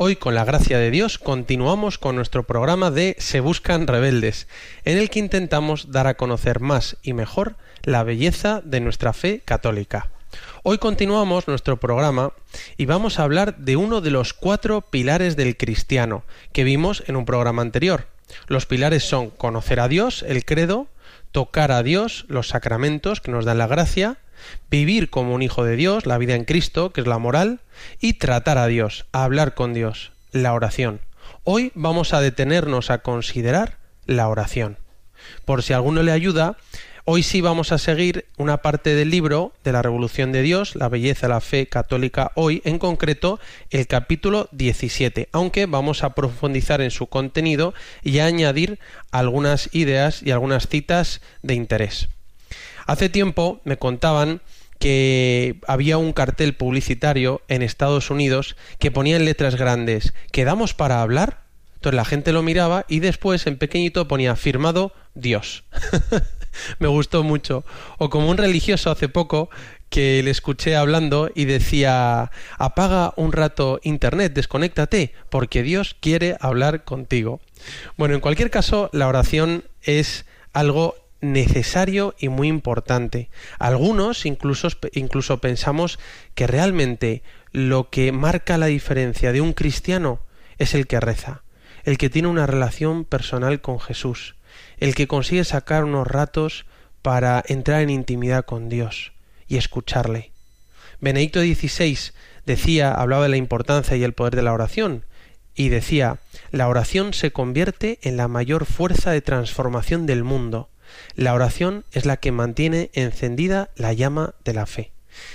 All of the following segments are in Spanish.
Hoy, con la gracia de Dios, continuamos con nuestro programa de Se Buscan Rebeldes, en el que intentamos dar a conocer más y mejor la belleza de nuestra fe católica. Hoy continuamos nuestro programa y vamos a hablar de uno de los cuatro pilares del cristiano que vimos en un programa anterior. Los pilares son conocer a Dios, el credo, tocar a Dios, los sacramentos que nos dan la gracia, vivir como un hijo de Dios, la vida en Cristo, que es la moral, y tratar a Dios, hablar con Dios, la oración. Hoy vamos a detenernos a considerar la oración. Por si alguno le ayuda, hoy sí vamos a seguir una parte del libro de la Revolución de Dios, la belleza la fe católica hoy, en concreto el capítulo 17, aunque vamos a profundizar en su contenido y a añadir algunas ideas y algunas citas de interés. Hace tiempo me contaban que había un cartel publicitario en Estados Unidos que ponía en letras grandes ¿Quedamos para hablar? Entonces la gente lo miraba y después en pequeñito ponía firmado Dios. me gustó mucho. O como un religioso hace poco que le escuché hablando y decía apaga un rato internet, desconéctate, porque Dios quiere hablar contigo. Bueno, en cualquier caso, la oración es algo necesario y muy importante. Algunos incluso, incluso pensamos que realmente lo que marca la diferencia de un cristiano es el que reza, el que tiene una relación personal con Jesús, el que consigue sacar unos ratos para entrar en intimidad con Dios y escucharle. Benedicto XVI decía, hablaba de la importancia y el poder de la oración, y decía, la oración se convierte en la mayor fuerza de transformación del mundo la oración es la que mantiene encendida la llama de la fe.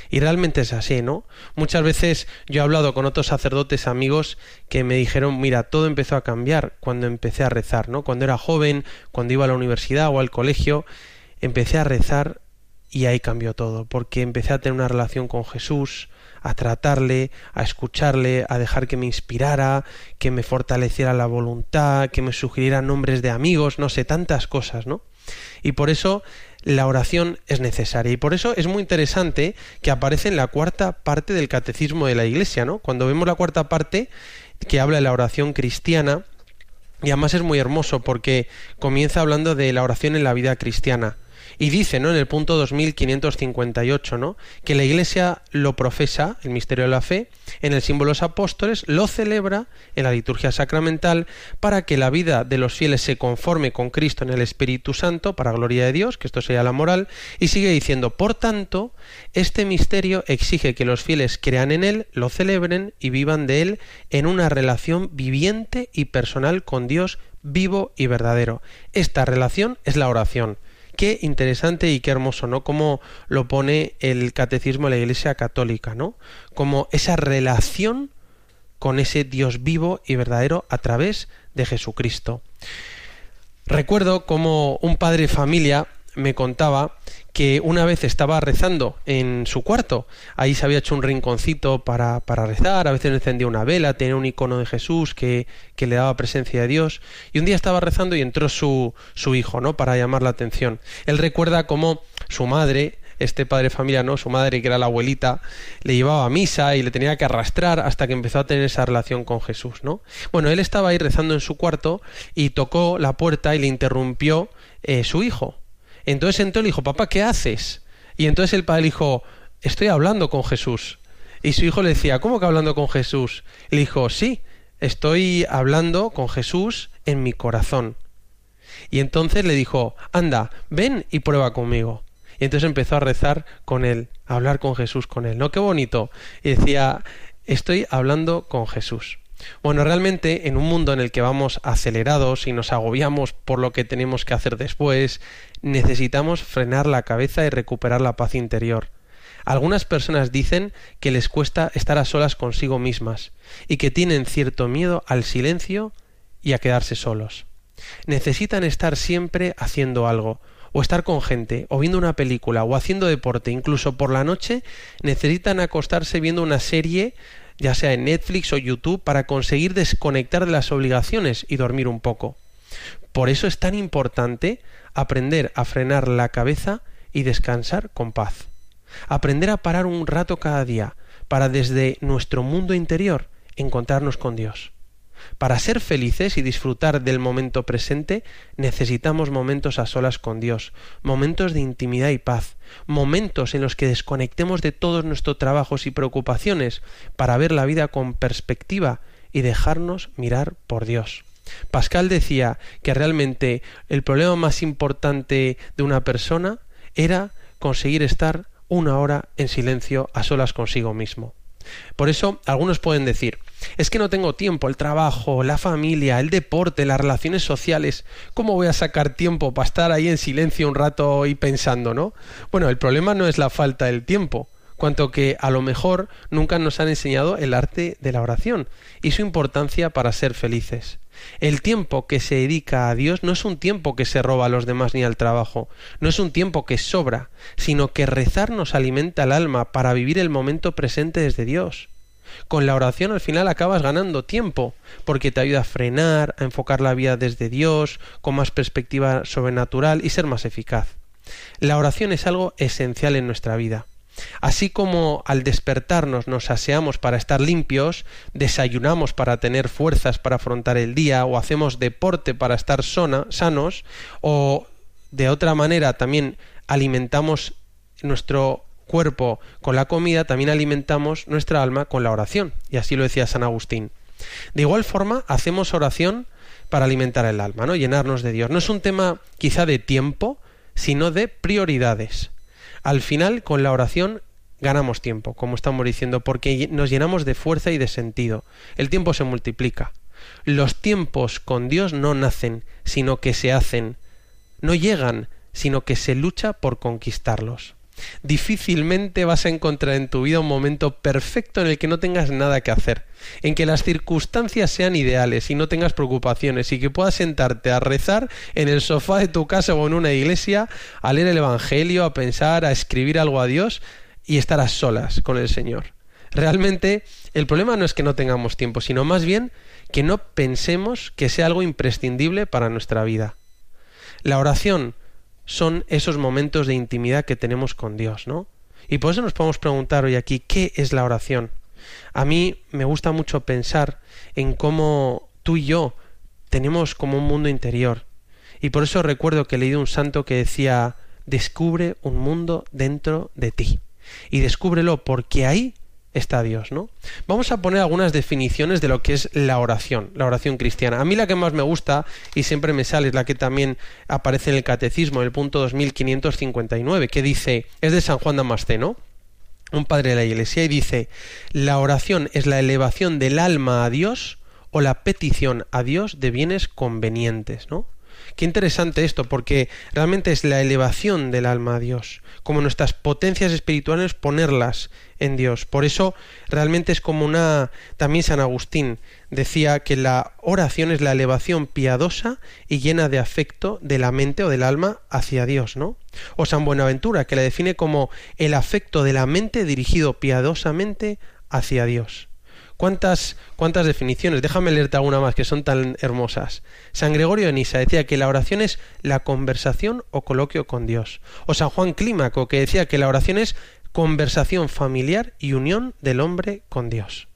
Y realmente es así, ¿no? Muchas veces yo he hablado con otros sacerdotes amigos que me dijeron, mira, todo empezó a cambiar cuando empecé a rezar, ¿no? Cuando era joven, cuando iba a la universidad o al colegio, empecé a rezar y ahí cambió todo, porque empecé a tener una relación con Jesús, a tratarle, a escucharle, a dejar que me inspirara, que me fortaleciera la voluntad, que me sugiriera nombres de amigos, no sé, tantas cosas, ¿no? Y por eso la oración es necesaria. Y por eso es muy interesante que aparece en la cuarta parte del catecismo de la Iglesia, ¿no? Cuando vemos la cuarta parte que habla de la oración cristiana, y además es muy hermoso porque comienza hablando de la oración en la vida cristiana. Y dice, ¿no? En el punto 2558, ¿no? Que la Iglesia lo profesa, el misterio de la fe, en el símbolo de los apóstoles, lo celebra en la liturgia sacramental para que la vida de los fieles se conforme con Cristo en el Espíritu Santo, para gloria de Dios, que esto sería la moral, y sigue diciendo, por tanto, este misterio exige que los fieles crean en él, lo celebren y vivan de él en una relación viviente y personal con Dios vivo y verdadero. Esta relación es la oración. Qué interesante y qué hermoso, ¿no? Como lo pone el catecismo de la Iglesia Católica, ¿no? Como esa relación con ese Dios vivo y verdadero a través de Jesucristo. Recuerdo como un padre de familia me contaba que una vez estaba rezando en su cuarto. Ahí se había hecho un rinconcito para, para rezar, a veces encendía una vela, tenía un icono de Jesús que, que, le daba presencia de Dios. Y un día estaba rezando y entró su, su hijo, ¿no? Para llamar la atención. Él recuerda cómo su madre, este padre familiar, ¿no? Su madre, que era la abuelita, le llevaba a misa y le tenía que arrastrar hasta que empezó a tener esa relación con Jesús, ¿no? Bueno, él estaba ahí rezando en su cuarto y tocó la puerta y le interrumpió eh, su hijo entonces entró y le dijo, papá, ¿qué haces? Y entonces el padre dijo, estoy hablando con Jesús. Y su hijo le decía, ¿cómo que hablando con Jesús? Le dijo, sí, estoy hablando con Jesús en mi corazón. Y entonces le dijo, anda, ven y prueba conmigo. Y entonces empezó a rezar con él, a hablar con Jesús con él. ¿No? Qué bonito. Y decía, estoy hablando con Jesús. Bueno, realmente en un mundo en el que vamos acelerados y nos agobiamos por lo que tenemos que hacer después, necesitamos frenar la cabeza y recuperar la paz interior. Algunas personas dicen que les cuesta estar a solas consigo mismas y que tienen cierto miedo al silencio y a quedarse solos. necesitan estar siempre haciendo algo, o estar con gente, o viendo una película, o haciendo deporte, incluso por la noche, necesitan acostarse viendo una serie, ya sea en Netflix o YouTube, para conseguir desconectar de las obligaciones y dormir un poco. Por eso es tan importante aprender a frenar la cabeza y descansar con paz. Aprender a parar un rato cada día para desde nuestro mundo interior encontrarnos con Dios. Para ser felices y disfrutar del momento presente necesitamos momentos a solas con Dios, momentos de intimidad y paz, momentos en los que desconectemos de todos nuestros trabajos y preocupaciones para ver la vida con perspectiva y dejarnos mirar por Dios. Pascal decía que realmente el problema más importante de una persona era conseguir estar una hora en silencio a solas consigo mismo. Por eso algunos pueden decir, es que no tengo tiempo, el trabajo, la familia, el deporte, las relaciones sociales, ¿cómo voy a sacar tiempo para estar ahí en silencio un rato y pensando, no? Bueno, el problema no es la falta del tiempo, cuanto que a lo mejor nunca nos han enseñado el arte de la oración y su importancia para ser felices. El tiempo que se dedica a Dios no es un tiempo que se roba a los demás ni al trabajo, no es un tiempo que sobra, sino que rezar nos alimenta el alma para vivir el momento presente desde Dios. Con la oración al final acabas ganando tiempo, porque te ayuda a frenar, a enfocar la vida desde Dios, con más perspectiva sobrenatural y ser más eficaz. La oración es algo esencial en nuestra vida. Así como al despertarnos nos aseamos para estar limpios, desayunamos para tener fuerzas para afrontar el día, o hacemos deporte para estar sanos, o de otra manera también alimentamos nuestro cuerpo con la comida, también alimentamos nuestra alma con la oración. Y así lo decía San Agustín. De igual forma, hacemos oración para alimentar el alma, ¿no? Llenarnos de Dios. No es un tema quizá de tiempo, sino de prioridades. Al final, con la oración ganamos tiempo, como estamos diciendo, porque nos llenamos de fuerza y de sentido. El tiempo se multiplica. Los tiempos con Dios no nacen, sino que se hacen. No llegan, sino que se lucha por conquistarlos. Difícilmente vas a encontrar en tu vida un momento perfecto en el que no tengas nada que hacer, en que las circunstancias sean ideales y no tengas preocupaciones y que puedas sentarte a rezar en el sofá de tu casa o en una iglesia, a leer el Evangelio, a pensar, a escribir algo a Dios y estar a solas con el Señor. Realmente el problema no es que no tengamos tiempo, sino más bien que no pensemos que sea algo imprescindible para nuestra vida. La oración son esos momentos de intimidad que tenemos con Dios, ¿no? Y por eso nos podemos preguntar hoy aquí, ¿qué es la oración? A mí me gusta mucho pensar en cómo tú y yo tenemos como un mundo interior. Y por eso recuerdo que he leído un santo que decía, descubre un mundo dentro de ti. Y descúbrelo porque ahí está Dios, ¿no? Vamos a poner algunas definiciones de lo que es la oración, la oración cristiana. A mí la que más me gusta y siempre me sale es la que también aparece en el catecismo, en el punto 2559, que dice, es de San Juan Damasceno, un padre de la iglesia, y dice, la oración es la elevación del alma a Dios o la petición a Dios de bienes convenientes, ¿no? Qué interesante esto, porque realmente es la elevación del alma a Dios, como nuestras potencias espirituales ponerlas en Dios. Por eso realmente es como una... También San Agustín decía que la oración es la elevación piadosa y llena de afecto de la mente o del alma hacia Dios, ¿no? O San Buenaventura, que la define como el afecto de la mente dirigido piadosamente hacia Dios. ¿Cuántas, ¿Cuántas definiciones? Déjame leerte alguna más que son tan hermosas. San Gregorio de Nisa decía que la oración es la conversación o coloquio con Dios. O San Juan Clímaco que decía que la oración es conversación familiar y unión del hombre con Dios.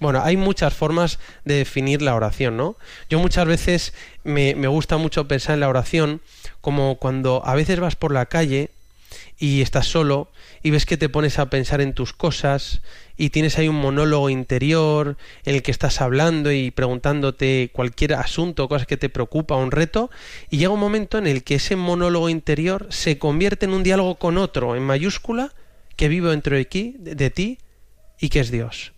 Bueno, hay muchas formas de definir la oración, ¿no? Yo muchas veces me, me gusta mucho pensar en la oración como cuando a veces vas por la calle y estás solo y ves que te pones a pensar en tus cosas y tienes ahí un monólogo interior en el que estás hablando y preguntándote cualquier asunto, cosas que te preocupa, un reto, y llega un momento en el que ese monólogo interior se convierte en un diálogo con otro, en mayúscula, que vive dentro de, ti, de ti y que es Dios.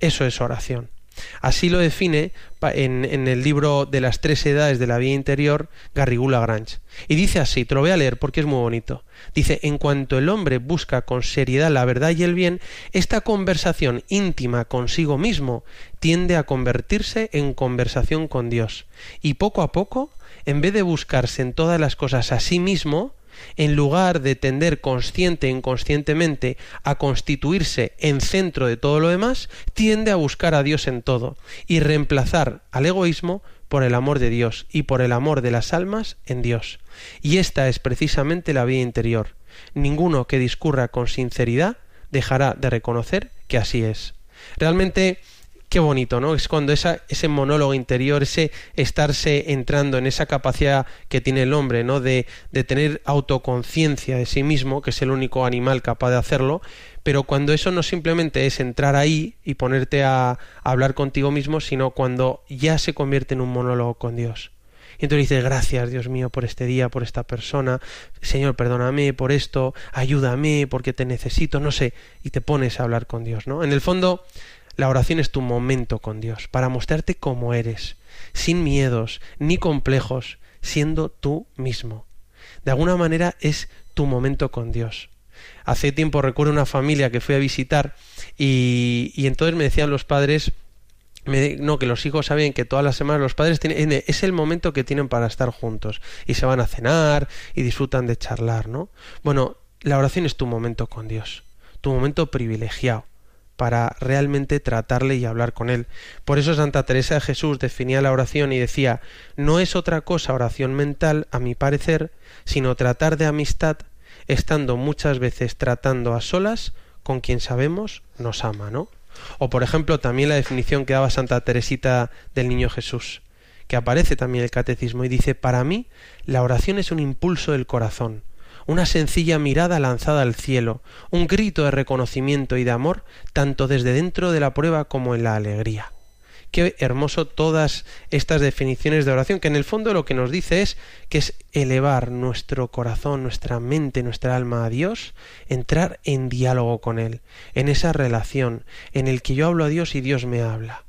Eso es oración. Así lo define en, el libro de las tres edades de la vida interior Garrigula Grange. Y dice así, te lo voy a leer porque es muy bonito. Dice, en cuanto el hombre busca con seriedad la verdad y el bien, esta conversación íntima consigo mismo tiende a convertirse en conversación con Dios. Y poco a poco en vez de buscarse en todas las cosas a sí mismo, en lugar de tender consciente e inconscientemente a constituirse en centro de todo lo demás, tiende a buscar a Dios en todo y reemplazar al egoísmo por el amor de Dios y por el amor de las almas en Dios. Y esta es precisamente la vía interior. Ninguno que discurra con sinceridad dejará de reconocer que así es. Realmente qué bonito, ¿no? Es cuando ese monólogo interior, ese estarse entrando en esa capacidad que tiene el hombre, ¿no? De, de tener autoconciencia de sí mismo, que es el único animal capaz de hacerlo, pero cuando eso no simplemente es entrar ahí y ponerte a, a hablar contigo mismo, sino cuando ya se convierte en un monólogo con Dios. Y entonces dices, gracias Dios mío por este día, por esta persona, Señor, perdóname por esto, ayúdame porque te necesito, no sé, y te pones a hablar con Dios, ¿no? En el fondo, la oración es tu momento con Dios, para mostrarte cómo eres, sin miedos ni complejos, siendo tú mismo. De alguna manera es tu momento con Dios. Hace tiempo recuerdo una familia que fui a visitar y, entonces me decían los padres, me, no, que los hijos saben que todas las semanas los padres tienen, es el momento que tienen para estar juntos y se van a cenar y disfrutan de charlar, ¿no? Bueno, la oración es tu momento con Dios, tu momento privilegiado para realmente tratarle y hablar con él. Por eso Santa Teresa de Jesús definía la oración y decía no es otra cosa oración mental, a mi parecer, sino tratar de amistad, estando muchas veces tratando a solas con quien sabemos nos ama, ¿no? O por ejemplo también la definición que daba Santa Teresita del Niño Jesús, que aparece también en el catecismo y dice para mí la oración es un impulso del corazón, una sencilla mirada lanzada al cielo, un grito de reconocimiento y de amor, tanto desde dentro de la prueba como en la alegría. Qué hermoso todas estas definiciones de oración, que en el fondo lo que nos dice es que es elevar nuestro corazón, nuestra mente, nuestra alma a Dios, entrar en diálogo con Él, en esa relación, en el que yo hablo a Dios y Dios me habla,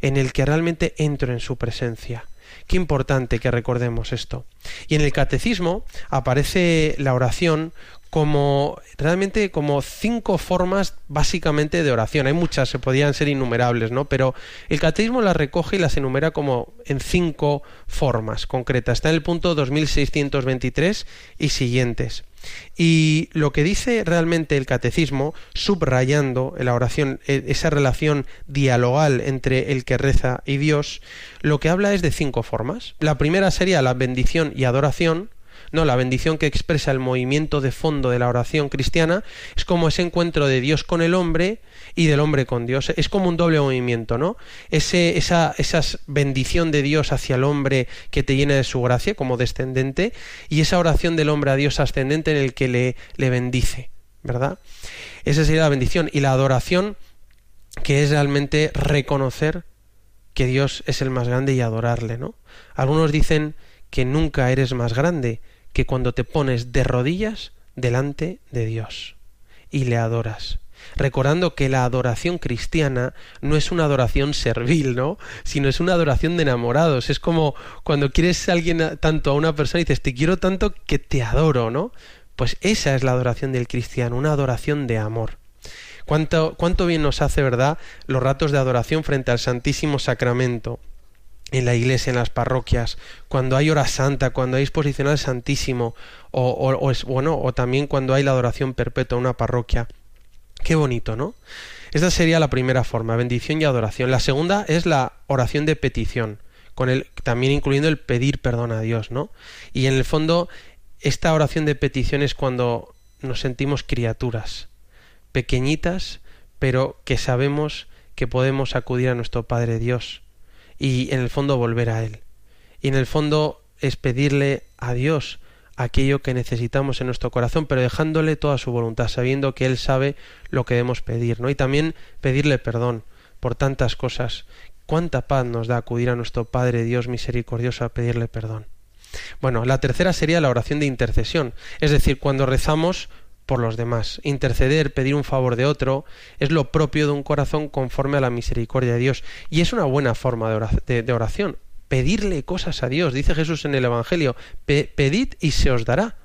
en el que realmente entro en su presencia Qué importante que recordemos esto. Y en el catecismo aparece la oración como realmente como cinco formas básicamente de oración. Hay muchas, se podían ser innumerables, ¿no? Pero el catecismo las recoge y las enumera como en cinco formas concretas. Está en el punto 2623 y siguientes. Y lo que dice realmente el catecismo, subrayando la oración e, esa relación dialogal entre el que reza y Dios, lo que habla es de cinco formas. La primera sería la bendición y adoración, no, la bendición que expresa el movimiento de fondo de la oración cristiana es como ese encuentro de Dios con el hombre y del hombre con Dios. Es como un doble movimiento, ¿no? Ese, esa, esa bendición de Dios hacia el hombre que te llena de su gracia como descendente y esa oración del hombre a Dios ascendente en el que le, le bendice, ¿verdad? Esa sería la bendición y la adoración que es realmente reconocer que Dios es el más grande y adorarle, ¿no? Algunos dicen que nunca eres más grande que cuando te pones de rodillas delante de Dios y le adoras. Recordando que la adoración cristiana no es una adoración servil, ¿no? Sino es una adoración de enamorados. Es como cuando quieres a alguien tanto a una persona y dices, te quiero tanto que te adoro, ¿no? Pues esa es la adoración del cristiano, una adoración de amor. Cuánto, cuánto bien nos hace, ¿verdad?, los ratos de adoración frente al Santísimo Sacramento en la iglesia, en las parroquias, cuando hay hora santa, cuando hay exposición al Santísimo, o, o, es, bueno, o también cuando hay la adoración perpetua en una parroquia. Qué bonito, ¿no? Esta sería la primera forma, bendición y adoración. La segunda es la oración de petición, con el, también incluyendo el pedir perdón a Dios, ¿no? Y en el fondo, esta oración de petición es cuando nos sentimos criaturas, pequeñitas, pero que sabemos que podemos acudir a nuestro Padre Dios y en el fondo volver a Él. Y en el fondo es pedirle a Dios aquello que necesitamos en nuestro corazón, pero dejándole toda su voluntad, sabiendo que Él sabe lo que debemos pedir, ¿no? Y también pedirle perdón por tantas cosas. Cuánta paz nos da acudir a nuestro Padre Dios misericordioso a pedirle perdón. Bueno, la tercera sería la oración de intercesión, es decir, cuando rezamos por los demás. Interceder, pedir un favor de otro, es lo propio de un corazón conforme a la misericordia de Dios. Y es una buena forma de oración. Pedirle cosas a Dios. Dice Jesús en el Evangelio, pedid y se os dará.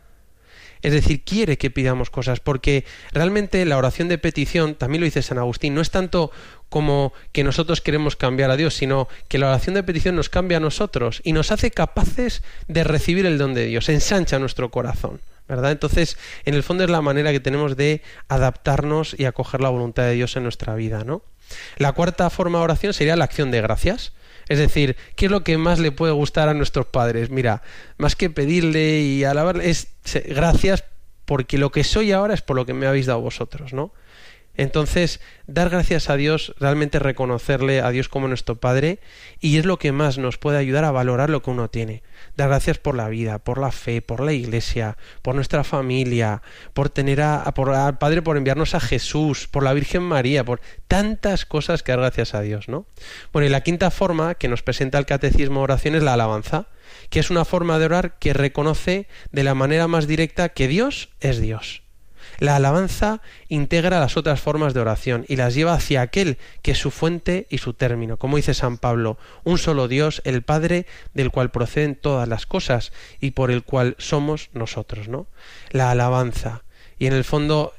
Es decir, quiere que pidamos cosas, porque realmente la oración de petición, también lo dice San Agustín, no es tanto como que nosotros queremos cambiar a Dios, sino que la oración de petición nos cambia a nosotros y nos hace capaces de recibir el don de Dios, ensancha nuestro corazón. ¿verdad? Entonces, en el fondo es la manera que tenemos de adaptarnos y acoger la voluntad de Dios en nuestra vida, ¿no? La cuarta forma de oración sería la acción de gracias. Es decir, ¿qué es lo que más le puede gustar a nuestros padres? Mira, más que pedirle y alabarle, es gracias porque lo que soy ahora es por lo que me habéis dado vosotros, ¿no? Entonces, dar gracias a Dios, realmente reconocerle a Dios como nuestro Padre, y es lo que más nos puede ayudar a valorar lo que uno tiene. Dar gracias por la vida, por la fe, por la iglesia, por nuestra familia, por tener a, por, al Padre por enviarnos a Jesús, por la Virgen María, por tantas cosas que dar gracias a Dios, ¿no? Bueno, y la quinta forma que nos presenta el Catecismo de Oración es la alabanza, que es una forma de orar que reconoce de la manera más directa que Dios es Dios la alabanza integra las otras formas de oración y las lleva hacia aquel que es su fuente y su término. Como dice San Pablo, un solo Dios, el Padre, del cual proceden todas las cosas y por el cual somos nosotros, ¿no? La alabanza. Y en el fondo,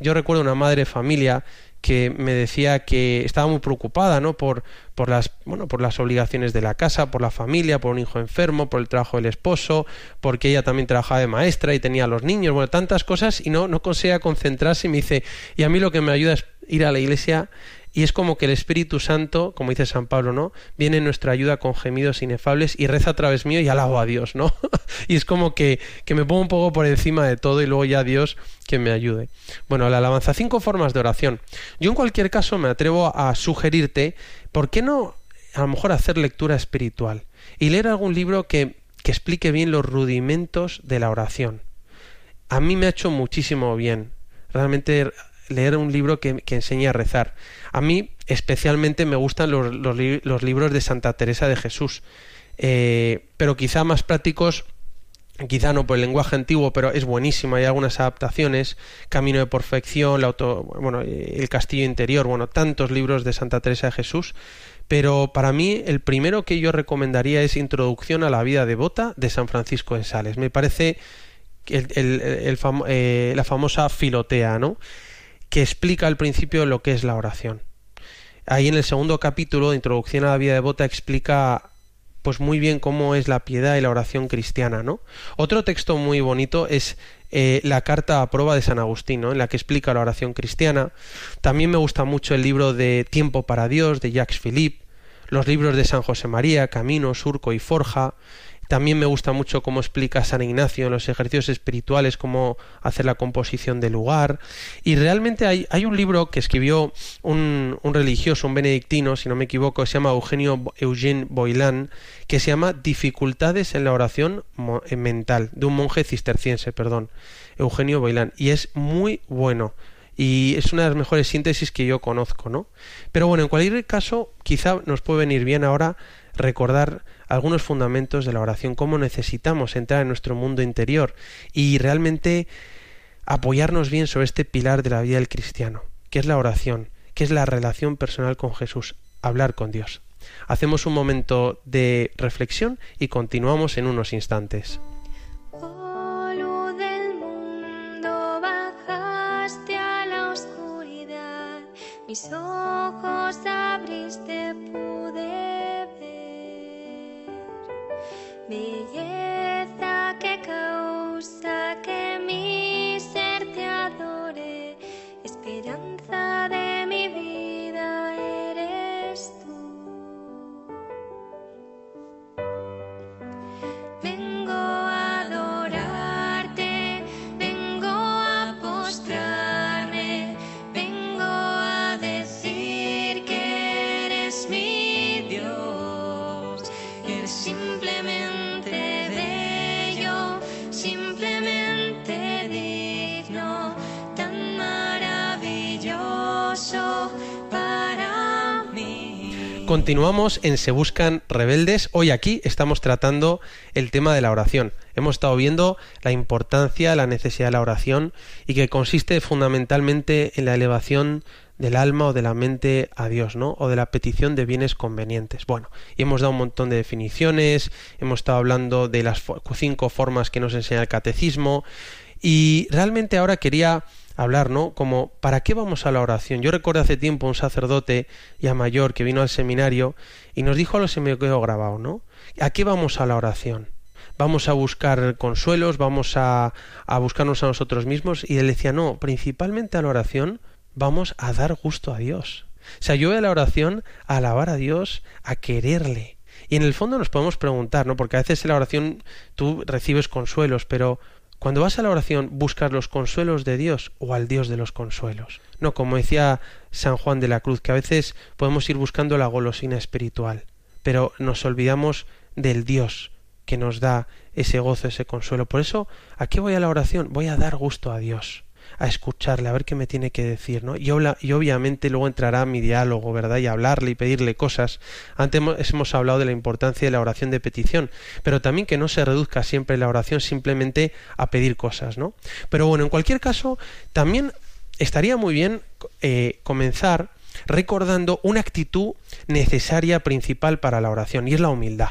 yo recuerdo una madre familia que me decía que estaba muy preocupada, ¿no? Por, por las, bueno, por las obligaciones de la casa, por la familia, por un hijo enfermo, por el trabajo del esposo, porque ella también trabajaba de maestra y tenía a los niños, bueno, tantas cosas y no, no conseguía concentrarse y me dice, y a mí lo que me ayuda es ir a la iglesia y es como que el Espíritu Santo, como dice San Pablo, ¿no? Viene en nuestra ayuda con gemidos inefables y reza a través mío y alabo a Dios, ¿no? y es como que, que me pongo un poco por encima de todo y luego ya Dios que me ayude. Bueno, la alabanza, cinco formas de oración. Yo en cualquier caso me atrevo a sugerirte, ¿por qué no a lo mejor hacer lectura espiritual y leer algún libro que, que explique bien los rudimentos de la oración? A mí me ha hecho muchísimo bien. Realmente leer un libro que, que enseñe a rezar. A mí especialmente me gustan los, los, libros de Santa Teresa de Jesús, eh, pero quizá más prácticos quizá no por el lenguaje antiguo, pero es buenísimo, hay algunas adaptaciones, Camino de Perfección, la auto, bueno, El Castillo Interior, bueno, tantos libros de Santa Teresa de Jesús, pero para mí el primero que yo recomendaría es Introducción a la vida devota de San Francisco de Sales. Me parece el, el, eh, la famosa filotea, ¿no? Que explica al principio lo que es la oración. Ahí en el segundo capítulo de Introducción a la vida devota explica pues muy bien cómo es la piedad y la oración cristiana, ¿no? Otro texto muy bonito es eh, la carta a prueba de San Agustín, ¿no? en la que explica la oración cristiana. También me gusta mucho el libro de Tiempo para Dios de Jacques Philippe, los libros de San José María, Camino, Surco y Forja, también me gusta mucho cómo explica San Ignacio en los ejercicios espirituales, cómo hacer la composición del lugar. Y realmente hay, hay un libro que escribió un, un, religioso, un benedictino, si no me equivoco, se llama Eugenio Eugene Boilan, que se llama Dificultades en la oración eh, mental, de un monje cisterciense, perdón, Eugenio Boilan. Y es muy bueno y es una de las mejores síntesis que yo conozco, ¿no? Pero bueno, en cualquier caso, quizá nos puede venir bien ahora recordar algunos fundamentos de la oración, cómo necesitamos entrar en nuestro mundo interior y realmente apoyarnos bien sobre este pilar de la vida del cristiano, que es la oración, que es la relación personal con Jesús, hablar con Dios. Hacemos un momento de reflexión y continuamos en unos instantes. mis ojos abriste belleza que causa que mi ser te adore, esperanza de Continuamos en Se Buscan Rebeldes. Hoy aquí estamos tratando el tema de la oración. Hemos estado viendo la importancia, la necesidad de la oración y que consiste fundamentalmente en la elevación del alma o de la mente a Dios, ¿no? O de la petición de bienes convenientes. Bueno, y hemos dado un montón de definiciones, hemos estado hablando de las cinco formas que nos enseña el catecismo Y realmente ahora quería hablar, ¿no? Como, ¿para qué vamos a la oración? Yo recuerdo hace tiempo un sacerdote ya mayor que vino al seminario y nos dijo algo se me quedó grabado, ¿no? ¿A qué vamos a la oración? Vamos a buscar consuelos, vamos a, a buscarnos a nosotros mismos y él decía, no, principalmente a la oración vamos a dar gusto a Dios. O sea, yo voy a la oración a alabar a Dios, a quererle. Y en el fondo nos podemos preguntar, ¿no? Porque a veces en la oración tú recibes consuelos, pero cuando vas a la oración, ¿buscas los consuelos de Dios o al Dios de los consuelos? No, como decía San Juan de la Cruz, que a veces podemos ir buscando la golosina espiritual, pero nos olvidamos del Dios que nos da ese gozo, ese consuelo. Por eso, ¿a qué voy a la oración? Voy a dar gusto a Dios a escucharle, a ver qué me tiene que decir, ¿no? Y, obviamente luego entrará mi diálogo, ¿verdad? Y hablarle y pedirle cosas. Antes hemos, hemos hablado de la importancia de la oración de petición, pero también que no se reduzca siempre la oración simplemente a pedir cosas, ¿no? Pero bueno, en cualquier caso, también estaría muy bien eh, comenzar recordando una actitud necesaria principal para la oración y es la humildad.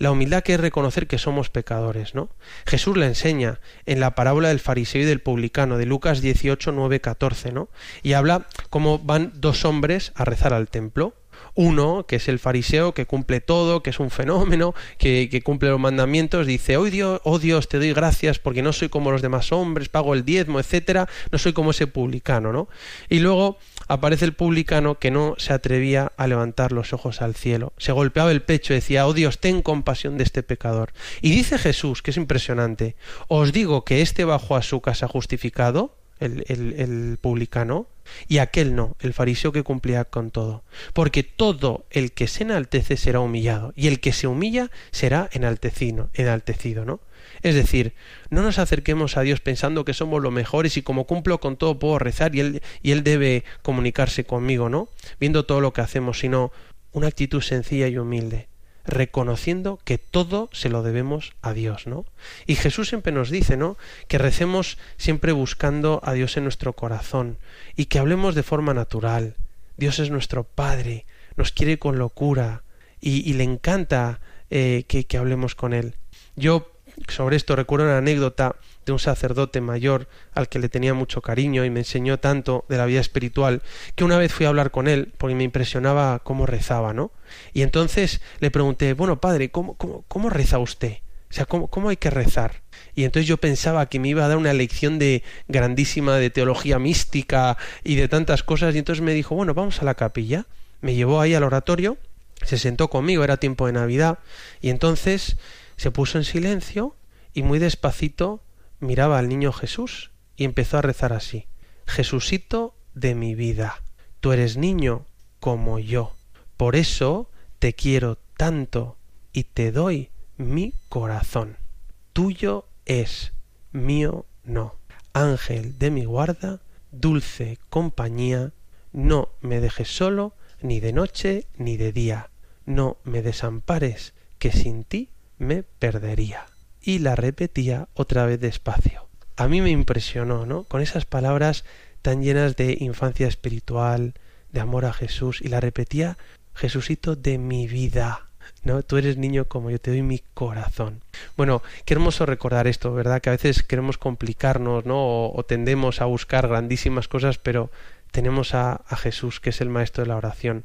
La humildad que es reconocer que somos pecadores, ¿no? Jesús la enseña en la parábola del fariseo y del publicano de Lucas 18, 9, 14, ¿no? Y habla cómo van dos hombres a rezar al templo. Uno, que es el fariseo, que cumple todo, que es un fenómeno, que, cumple los mandamientos, dice, oh Dios, oh Dios, te doy gracias porque no soy como los demás hombres, pago el diezmo, etcétera, no soy como ese publicano, ¿no? Y luego aparece el publicano que no se atrevía a levantar los ojos al cielo. Se golpeaba el pecho decía, oh Dios, ten compasión de este pecador. Y dice Jesús, que es impresionante, os digo que este bajó a su casa justificado, el, el, el publicano, y aquel no, el fariseo que cumplía con todo. Porque todo el que se enaltece será humillado, y el que se humilla será enaltecido, enaltecido, ¿no? Es decir, no nos acerquemos a Dios pensando que somos los mejores y como cumplo con todo puedo rezar y Él, y él debe comunicarse conmigo, ¿no? Viendo todo lo que hacemos, sino una actitud sencilla y humilde reconociendo que todo se lo debemos a Dios, ¿no? Y Jesús siempre nos dice, ¿no? Que recemos siempre buscando a Dios en nuestro corazón y que hablemos de forma natural. Dios es nuestro Padre, nos quiere con locura y, le encanta eh, que, que hablemos con Él. Yo sobre esto recuerdo una anécdota de un sacerdote mayor al que le tenía mucho cariño y me enseñó tanto de la vida espiritual que una vez fui a hablar con él porque me impresionaba cómo rezaba, ¿no? Y entonces le pregunté, bueno, padre, ¿cómo, cómo, cómo reza usted? O sea, ¿cómo, ¿cómo hay que rezar? Y entonces yo pensaba que me iba a dar una lección de grandísima de teología mística y de tantas cosas y entonces me dijo, bueno, vamos a la capilla. Me llevó ahí al oratorio, se sentó conmigo, era tiempo de Navidad, y entonces se puso en silencio y muy despacito miraba al niño Jesús y empezó a rezar así Jesucito de mi vida, tú eres niño como yo, por eso te quiero tanto y te doy mi corazón. Tuyo es, mío no. Ángel de mi guarda, dulce compañía, no me dejes solo ni de noche ni de día, no me desampares, que sin ti me perdería. Y la repetía otra vez despacio. A mí me impresionó, ¿no? Con esas palabras tan llenas de infancia espiritual, de amor a Jesús, y la repetía Jesucito de mi vida. ¿no? Tú eres niño como yo te doy mi corazón. Bueno, qué hermoso recordar esto, ¿verdad? Que a veces queremos complicarnos, ¿no? O, o tendemos a buscar grandísimas cosas, pero tenemos a, a, Jesús, que es el maestro de la oración.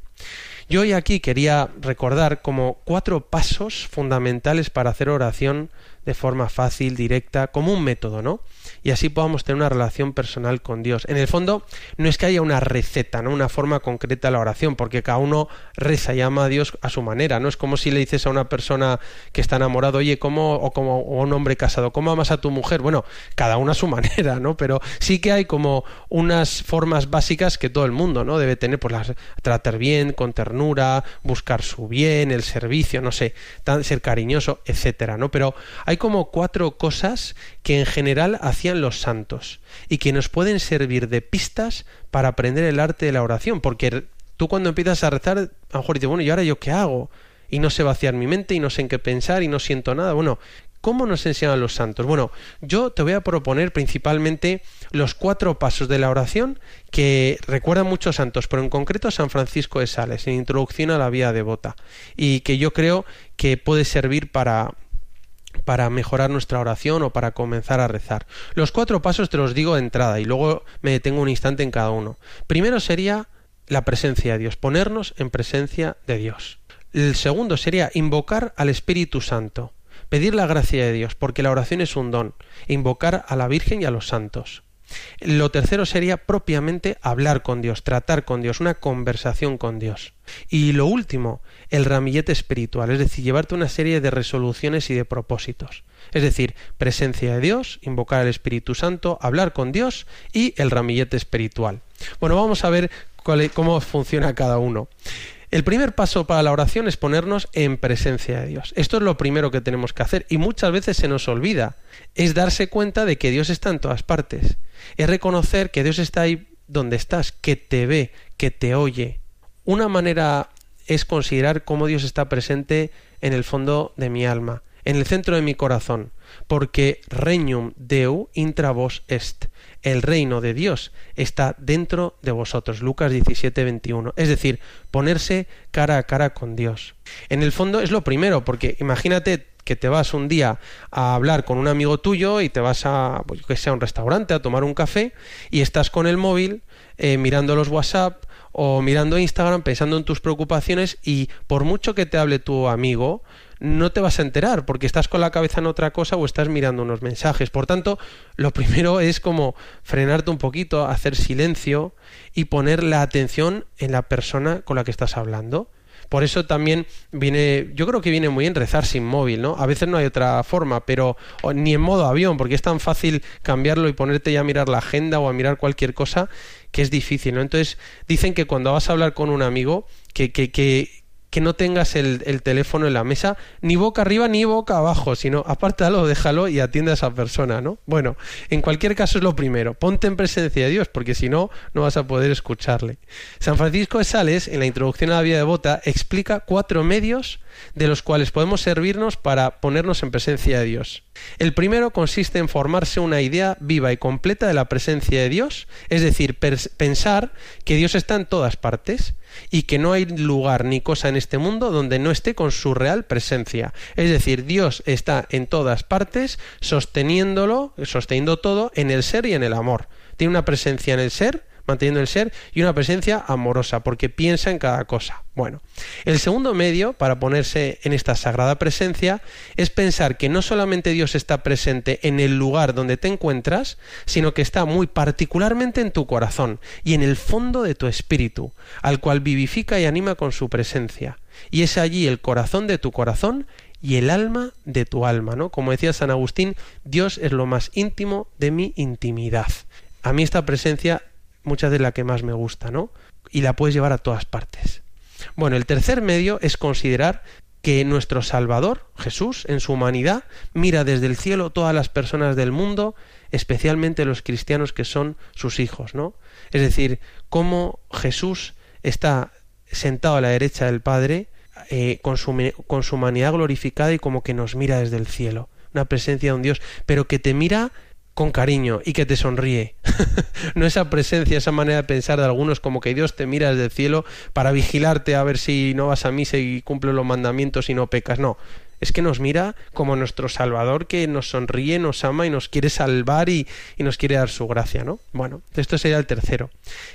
Yo hoy aquí quería recordar como cuatro pasos fundamentales para hacer oración de forma fácil, directa, como un método, ¿no? Y así podamos tener una relación personal con Dios. En el fondo, no es que haya una receta, ¿no? Una forma concreta de la oración, porque cada uno reza y ama a Dios a su manera, ¿no? Es como si le dices a una persona que está enamorado, oye, ¿cómo, o como o un hombre casado, ¿cómo amas a tu mujer? Bueno, cada uno a su manera, ¿no? Pero sí que hay como unas formas básicas que todo el mundo, ¿no? Debe tener, pues las tratar bien, con ternura, buscar su bien, el servicio, no sé, tan, ser cariñoso, etcétera, ¿no? Pero hay como cuatro cosas que en general hacían los santos y que nos pueden servir de pistas para aprender el arte de la oración, porque tú cuando empiezas a rezar, a lo mejor dices, bueno, ¿y ahora yo qué hago? Y no sé vaciar mi mente y no sé en qué pensar y no siento nada. Bueno, ¿Cómo nos enseñan los santos? Bueno, yo te voy a proponer principalmente los cuatro pasos de la oración que recuerdan muchos santos, pero en concreto San Francisco de Sales, en Introducción a la Vida Devota, y que yo creo que puede servir para, para mejorar nuestra oración o para comenzar a rezar. Los cuatro pasos te los digo de entrada y luego me detengo un instante en cada uno. Primero sería la presencia de Dios, ponernos en presencia de Dios. El segundo sería invocar al Espíritu Santo, pedir la gracia de Dios, porque la oración es un don, invocar a la Virgen y a los santos. Lo tercero sería propiamente hablar con Dios, tratar con Dios, una conversación con Dios. Y lo último, el ramillete espiritual, es decir, llevarte una serie de resoluciones y de propósitos. Es decir, presencia de Dios, invocar al Espíritu Santo, hablar con Dios y el ramillete espiritual. Bueno, vamos a ver cómo funciona cada uno. El primer paso para la oración es ponernos en presencia de Dios. Esto es lo primero que tenemos que hacer y muchas veces se nos olvida. Es darse cuenta de que Dios está en todas partes. Es reconocer que Dios está ahí donde estás, que te ve, que te oye. Una manera es considerar cómo Dios está presente en el fondo de mi alma, en el centro de mi corazón, porque regnum deu intra vos est el reino de Dios está dentro de vosotros. Lucas 17, 21. Es decir, ponerse cara a cara con Dios. En el fondo es lo primero, porque imagínate que te vas un día a hablar con un amigo tuyo y te vas a, pues, que sea un restaurante, a tomar un café y estás con el móvil eh, mirando los WhatsApp o mirando Instagram pensando en tus preocupaciones y por mucho que te hable tu amigo, no te vas a enterar porque estás con la cabeza en otra cosa o estás mirando unos mensajes. Por tanto, lo primero es como frenarte un poquito, hacer silencio y poner la atención en la persona con la que estás hablando. Por eso también viene, yo creo que viene muy bien rezar sin móvil, ¿no? A veces no hay otra forma, pero ni en modo avión, porque es tan fácil cambiarlo y ponerte ya a mirar la agenda o a mirar cualquier cosa que es difícil, ¿no? Entonces dicen que cuando vas a hablar con un amigo, que, que, que, que no tengas el, teléfono en la mesa ni boca arriba ni boca abajo, sino apártalo, déjalo y atiende a esa persona, ¿no? Bueno, en cualquier caso es lo primero, ponte en presencia de Dios, porque si no, no vas a poder escucharle. San Francisco de Sales, en la introducción a la vida devota, explica cuatro medios de los cuales podemos servirnos para ponernos en presencia de Dios. El primero consiste en formarse una idea viva y completa de la presencia de Dios, es decir, pensar que Dios está en todas partes y que no hay lugar ni cosa en este mundo donde no esté con su real presencia. Es decir, Dios está en todas partes, sosteniéndolo, sosteniendo todo en el ser y en el amor. Tiene una presencia en el ser, manteniendo el ser, y una presencia amorosa, porque piensa en cada cosa. Bueno, el segundo medio para ponerse en esta sagrada presencia es pensar que no solamente Dios está presente en el lugar donde te encuentras, sino que está muy particularmente en tu corazón y en el fondo de tu espíritu, al cual vivifica y anima con su presencia. Y es allí el corazón de tu corazón y el alma de tu alma, ¿no? Como decía San Agustín, Dios es lo más íntimo de mi intimidad. A mí esta presencia muchas de la que más me gusta, ¿no? Y la puedes llevar a todas partes. Bueno, el tercer medio es considerar que nuestro Salvador, Jesús, en su humanidad, mira desde el cielo todas las personas del mundo, especialmente los cristianos que son sus hijos, ¿no? Es decir, cómo Jesús está sentado a la derecha del Padre, eh, con, su, con su humanidad glorificada y como que nos mira desde el cielo. Una presencia de un Dios, pero que te mira con cariño y que te sonríe. no esa presencia, esa manera de pensar de algunos como que Dios te mira desde el cielo para vigilarte a ver si no vas a misa y cumples los mandamientos y no pecas. No, es que nos mira como nuestro Salvador que nos sonríe, nos ama y nos quiere salvar y, y, nos quiere dar su gracia, ¿no? Bueno, esto sería el tercero.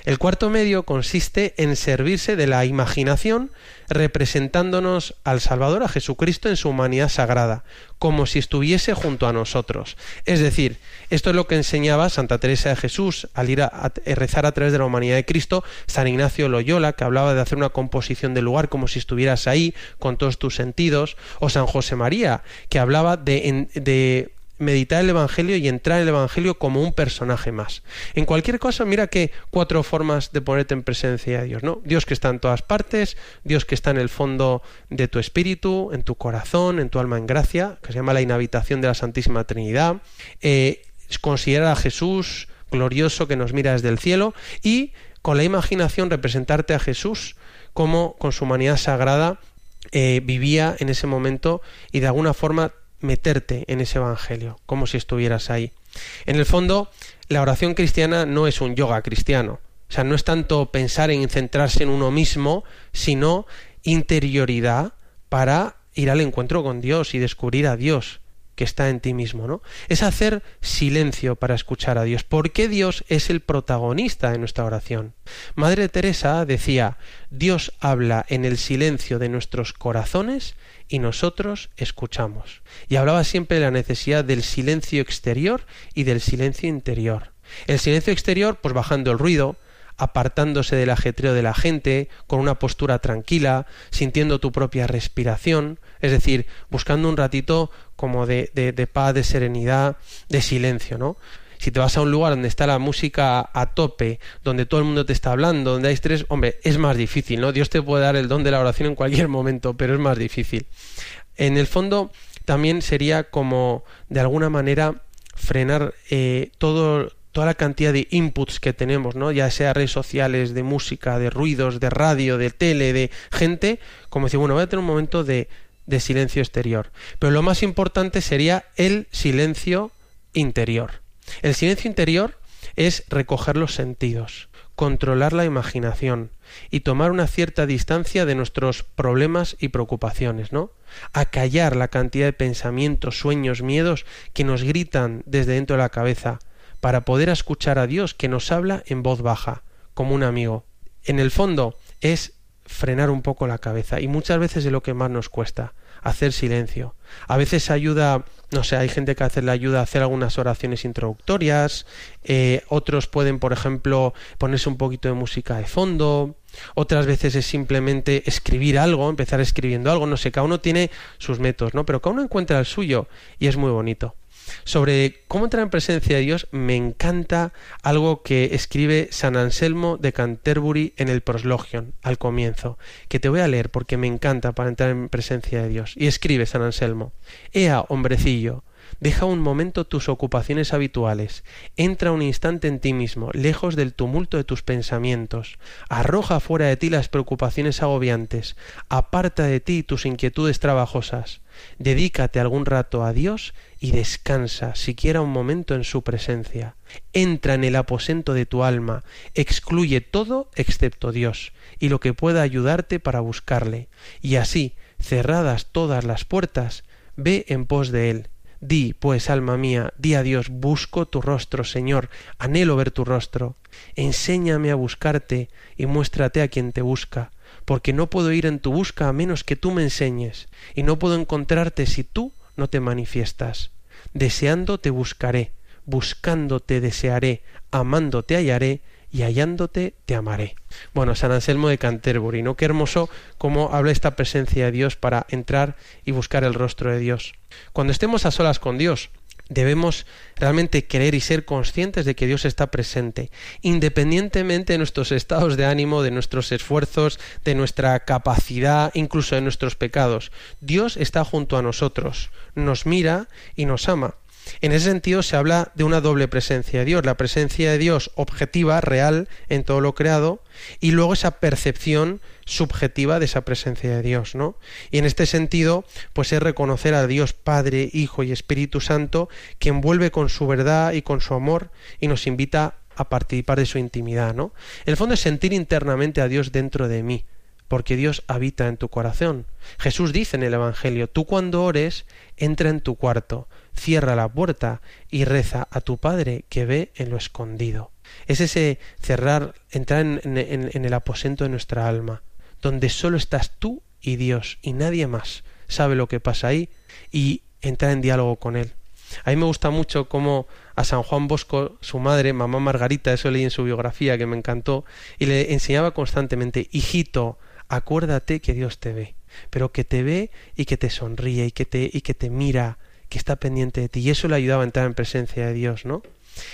El cuarto medio consiste en servirse de la imaginación representándonos al Salvador, a Jesucristo en su humanidad sagrada, como si estuviese junto a nosotros. Es decir, esto es lo que enseñaba Santa Teresa de Jesús al ir a, rezar a través de la humanidad de Cristo, San Ignacio Loyola, que hablaba de hacer una composición del lugar como si estuvieras ahí con todos tus sentidos, o San José María, que hablaba de meditar el Evangelio y entrar en el Evangelio como un personaje más. En cualquier cosa, mira que cuatro formas de ponerte en presencia de Dios, ¿no? Dios que está en todas partes, Dios que está en el fondo de tu espíritu, en tu corazón, en tu alma en gracia, que se llama la inhabitación de la Santísima Trinidad, eh, considerar a Jesús glorioso que nos mira desde el cielo y con la imaginación representarte a Jesús como con su humanidad sagrada eh, vivía en ese momento y de alguna forma meterte en ese evangelio, como si estuvieras ahí. En el fondo, la oración cristiana no es un yoga cristiano. O sea, no es tanto pensar en centrarse en uno mismo, sino interioridad para ir al encuentro con Dios y descubrir a Dios que está en ti mismo, ¿no? Es hacer silencio para escuchar a Dios, porque Dios es el protagonista de nuestra oración. Madre Teresa decía, Dios habla en el silencio de nuestros corazones y nosotros escuchamos. Y hablaba siempre de la necesidad del silencio exterior y del silencio interior. El silencio exterior, pues bajando el ruido, apartándose del ajetreo de la gente, con una postura tranquila, sintiendo tu propia respiración, es decir, buscando un ratito como de, de, paz, de serenidad, de silencio, ¿no? Si te vas a un lugar donde está la música a tope, donde todo el mundo te está hablando, donde hay estrés, hombre, es más difícil, ¿no? Dios te puede dar el don de la oración en cualquier momento, pero es más difícil. En el fondo, también sería como, de alguna manera, frenar eh, toda la cantidad de inputs que tenemos, ¿no? Ya sea redes sociales, de música, de ruidos, de radio, de tele, de gente, como decir, bueno, voy a tener un momento de silencio exterior. Pero lo más importante sería el silencio interior. El silencio interior es recoger los sentidos, controlar la imaginación y tomar una cierta distancia de nuestros problemas y preocupaciones, ¿no? Acallar la cantidad de pensamientos, sueños, miedos que nos gritan desde dentro de la cabeza para poder escuchar a Dios que nos habla en voz baja, como un amigo. En el fondo es frenar un poco la cabeza y muchas veces es lo que más nos cuesta, hacer silencio. A veces ayuda, no sé, hay gente que hace la ayuda a hacer algunas oraciones introductorias, eh, otros pueden, por ejemplo, ponerse un poquito de música de fondo, otras veces es simplemente escribir algo, empezar escribiendo algo, no sé, cada uno tiene sus métodos, ¿no? Pero cada uno encuentra el suyo y es muy bonito. Sobre cómo entrar en presencia de Dios, me encanta algo que escribe San Anselmo de Canterbury en el Proslogion, al comienzo, que te voy a leer porque me encanta para entrar en presencia de Dios. Y escribe San Anselmo, Ea, hombrecillo, Deja un momento tus ocupaciones habituales, entra un instante en ti mismo, lejos del tumulto de tus pensamientos, arroja fuera de ti las preocupaciones agobiantes, aparta de ti tus inquietudes trabajosas, dedícate algún rato a Dios y descansa siquiera un momento en su presencia. Entra en el aposento de tu alma, excluye todo excepto Dios y lo que pueda ayudarte para buscarle, y así, cerradas todas las puertas, ve en pos de él Di, pues, alma mía, di a Dios, busco tu rostro, Señor, anhelo ver tu rostro. Enséñame a buscarte y muéstrate a quien te busca, porque no puedo ir en tu busca a menos que tú me enseñes, y no puedo encontrarte si tú no te manifiestas. Deseando te buscaré, buscando te desearé, amando te hallaré, y hallándote te amaré. Bueno, San Anselmo de Canterbury, ¿no? Qué hermoso cómo habla esta presencia de Dios para entrar y buscar el rostro de Dios. Cuando estemos a solas con Dios, debemos realmente creer y ser conscientes de que Dios está presente, independientemente de nuestros estados de ánimo, de nuestros esfuerzos, de nuestra capacidad, incluso de nuestros pecados. Dios está junto a nosotros, nos mira y nos ama. En ese sentido se habla de una doble presencia de Dios, la presencia de Dios objetiva, real, en todo lo creado, y luego esa percepción subjetiva de esa presencia de Dios, ¿no? Y en este sentido, pues es reconocer a Dios Padre, Hijo y Espíritu Santo, que envuelve con su verdad y con su amor y nos invita a participar de su intimidad, ¿no? En el fondo es sentir internamente a Dios dentro de mí, porque Dios habita en tu corazón. Jesús dice en el Evangelio, tú cuando ores, entra en tu cuarto, cierra la puerta y reza a tu Padre que ve en lo escondido. Es ese cerrar, entrar en, el aposento de nuestra alma, donde solo estás tú y Dios y nadie más sabe lo que pasa ahí y entrar en diálogo con Él. A mí me gusta mucho cómo a San Juan Bosco, su madre, mamá Margarita, eso leí en su biografía que me encantó, y le enseñaba constantemente, hijito, acuérdate que Dios te ve, pero que te ve y que te sonríe y que te, y que te mira, que está pendiente de ti. Y eso le ayudaba a entrar en presencia de Dios, ¿no?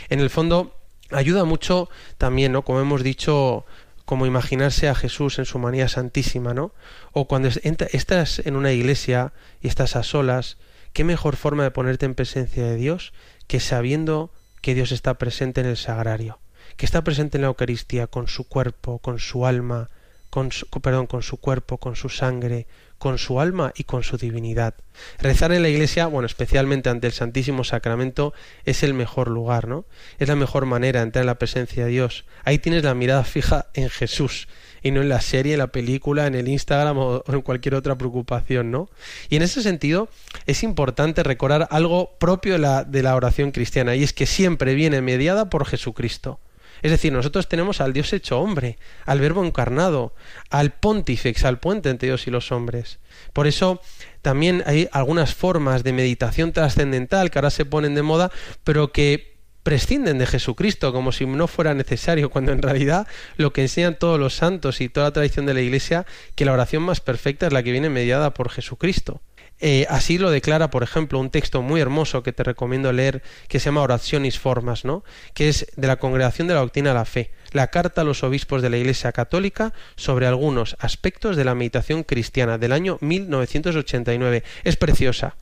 En el fondo, ayuda mucho también, ¿no? Como hemos dicho, como imaginarse a Jesús en su manía santísima, ¿no? O cuando estás en una iglesia y estás a solas, qué mejor forma de ponerte en presencia de Dios que sabiendo que Dios está presente en el sagrario, que está presente en la Eucaristía con su cuerpo, con su alma, con su, perdón, con su cuerpo, con su sangre, con su alma y con su divinidad. Rezar en la iglesia, bueno, especialmente ante el Santísimo Sacramento, es el mejor lugar, ¿no? Es la mejor manera de entrar en la presencia de Dios. Ahí tienes la mirada fija en Jesús y no en la serie, en la película, en el Instagram o en cualquier otra preocupación, ¿no? Y en ese sentido es importante recordar algo propio de la, de la oración cristiana y es que siempre viene mediada por Jesucristo. Es decir, nosotros tenemos al Dios hecho hombre, al Verbo encarnado, al Pontifex, al puente entre Dios y los hombres. Por eso también hay algunas formas de meditación trascendental que ahora se ponen de moda, pero que prescinden de Jesucristo como si no fuera necesario, cuando en realidad lo que enseñan todos los santos y toda la tradición de la Iglesia, que la oración más perfecta es la que viene mediada por Jesucristo. Eh, así lo declara, por ejemplo, un texto muy hermoso que te recomiendo leer, que se llama Oraciones Formas, ¿no? que es de la Congregación de la Doctrina de la Fe, la carta a los obispos de la Iglesia Católica sobre algunos aspectos de la meditación cristiana del año 1989. Es preciosa.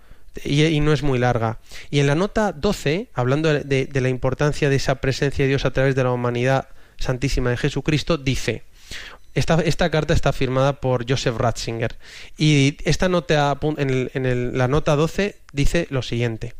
Y, no es muy larga. Y en la nota 12, hablando de, de la importancia de esa presencia de Dios a través de la humanidad santísima de Jesucristo, dice, esta, carta está firmada por Joseph Ratzinger y esta nota en, en la nota 12 dice lo siguiente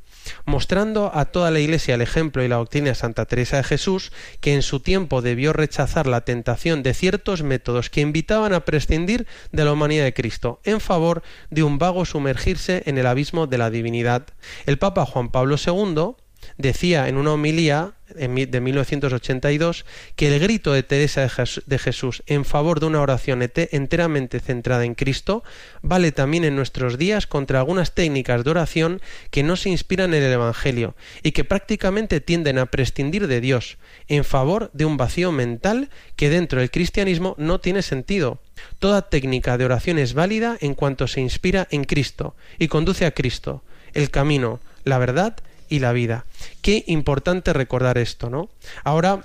mostrando a toda la Iglesia el ejemplo y la doctrina de Santa Teresa de Jesús, que en su tiempo debió rechazar la tentación de ciertos métodos que invitaban a prescindir de la humanidad de Cristo, en favor de un vago sumergirse en el abismo de la divinidad. El Papa Juan Pablo II decía en una homilía de 1982 que el grito de Teresa de Jesús en favor de una oración enteramente centrada en Cristo vale también en nuestros días contra algunas técnicas de oración que no se inspiran en el Evangelio y que prácticamente tienden a prescindir de Dios en favor de un vacío mental que dentro del cristianismo no tiene sentido. Toda técnica de oración es válida en cuanto se inspira en Cristo y conduce a Cristo, el camino, la verdad y la vida. Qué importante recordar esto, ¿no? Ahora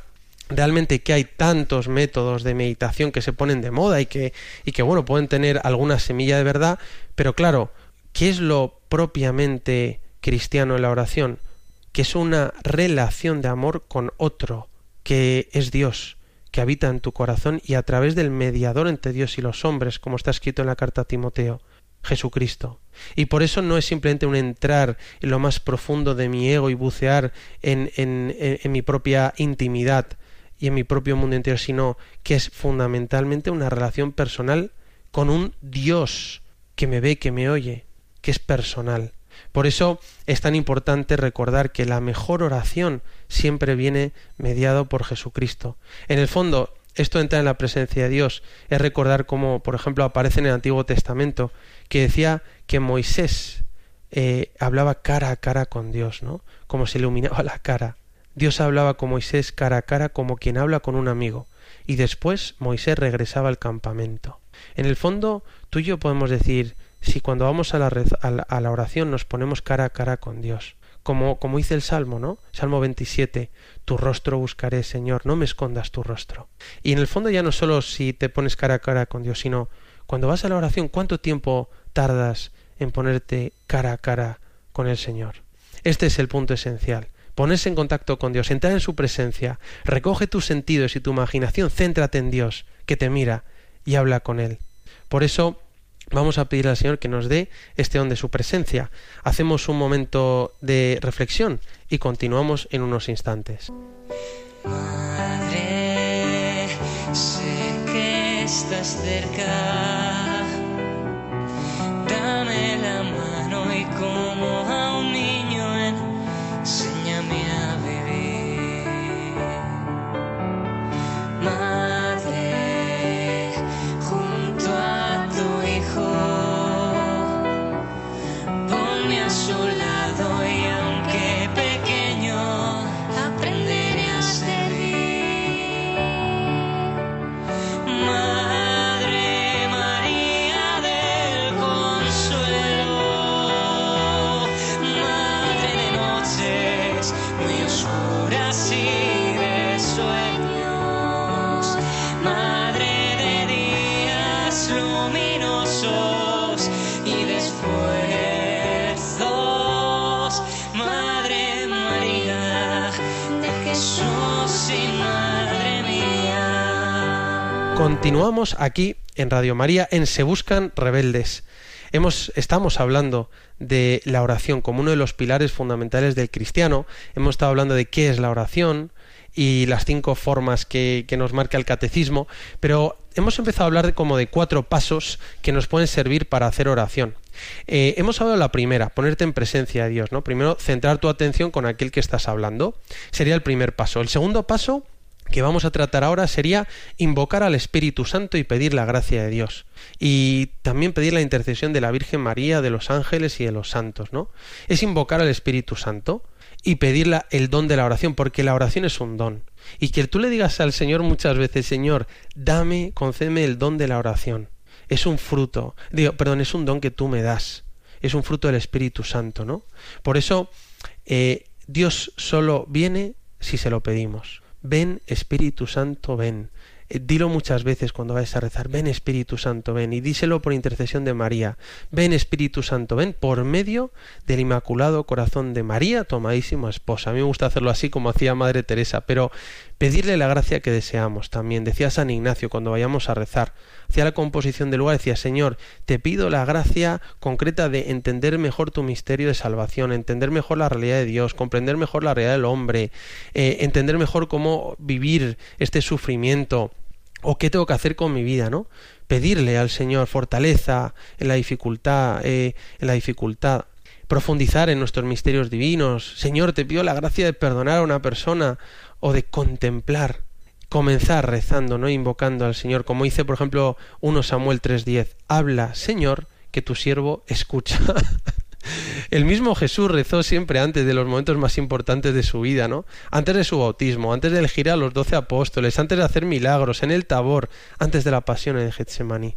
realmente que hay tantos métodos de meditación que se ponen de moda y que, y que bueno, pueden tener alguna semilla de verdad, pero claro, ¿qué es lo propiamente cristiano en la oración? Que es una relación de amor con otro, que es Dios, que habita en tu corazón y a través del mediador entre Dios y los hombres, como está escrito en la carta a Timoteo. Jesucristo. Y por eso no es simplemente un entrar en lo más profundo de mi ego y bucear en, en, mi propia intimidad y en mi propio mundo interior, sino que es fundamentalmente una relación personal con un Dios que me ve, que me oye, que es personal. Por eso es tan importante recordar que la mejor oración siempre viene mediado por Jesucristo. En el fondo, esto entra en la presencia de Dios, es recordar cómo, por ejemplo, aparece en el Antiguo Testamento, que decía que Moisés eh, hablaba cara a cara con Dios, ¿no? Como se iluminaba la cara. Dios hablaba con Moisés cara a cara como quien habla con un amigo, y después Moisés regresaba al campamento. En el fondo, tú y yo podemos decir, si cuando vamos a la, a la oración nos ponemos cara a cara con Dios, como, como dice el Salmo, ¿no? Salmo 27, tu rostro buscaré, Señor, no me escondas tu rostro. Y en el fondo ya no solo si te pones cara a cara con Dios, sino cuando vas a la oración, ¿cuánto tiempo tardas en ponerte cara a cara con el Señor? Este es el punto esencial. Ponerse en contacto con Dios, entrar en su presencia, recoge tus sentidos y tu imaginación, céntrate en Dios, que te mira y habla con Él. Por eso vamos a pedir al Señor que nos dé este don de su presencia. Hacemos un momento de reflexión y continuamos en unos instantes. Y Madre María de Jesús y Madre mía. Continuamos aquí en Radio María en Se Buscan Rebeldes. Hemos, estamos hablando de la oración como uno de los pilares fundamentales del cristiano. Hemos estado hablando de qué es la oración y las cinco formas que, nos marca el catecismo, pero hemos empezado a hablar de como de cuatro pasos que nos pueden servir para hacer oración. Eh, hemos hablado de la primera, ponerte en presencia de Dios, ¿no? Primero, centrar tu atención con aquel que estás hablando. Sería el primer paso. El segundo paso que vamos a tratar ahora sería invocar al Espíritu Santo y pedir la gracia de Dios. Y también pedir la intercesión de la Virgen María, de los ángeles y de los santos, ¿no? Es invocar al Espíritu Santo y pedirle el don de la oración, porque la oración es un don. Y que tú le digas al Señor muchas veces, Señor, dame, concédeme el don de la oración. Es un fruto, digo, perdón, es un don que tú me das. Es un fruto del Espíritu Santo, ¿no? Por eso, eh, Dios solo viene si se lo pedimos. Ven, Espíritu Santo, ven. Eh, dilo muchas veces cuando vayas a rezar, ven Espíritu Santo, ven, y díselo por intercesión de María, ven Espíritu Santo, ven por medio del Inmaculado Corazón de María, tomadísima esposa. A mí me gusta hacerlo así como hacía Madre Teresa, pero pedirle la gracia que deseamos también. Decía San Ignacio cuando vayamos a rezar, hacía la composición del lugar, decía, Señor, te pido la gracia concreta de entender mejor tu misterio de salvación, entender mejor la realidad de Dios, comprender mejor la realidad del hombre, eh, entender mejor cómo vivir este sufrimiento, o qué tengo que hacer con mi vida, ¿no? Pedirle al Señor fortaleza en la dificultad, eh, en la dificultad, profundizar en nuestros misterios divinos. Señor, te pido la gracia de perdonar a una persona o de contemplar. Comenzar rezando, no invocando al Señor, como dice, por ejemplo, 1 Samuel 3:10. Habla, Señor, que tu siervo escucha. El mismo Jesús rezó siempre antes de los momentos más importantes de su vida, ¿no? Antes de su bautismo, antes de elegir a los doce apóstoles, antes de hacer milagros, en el tabor, antes de la pasión en Getsemaní.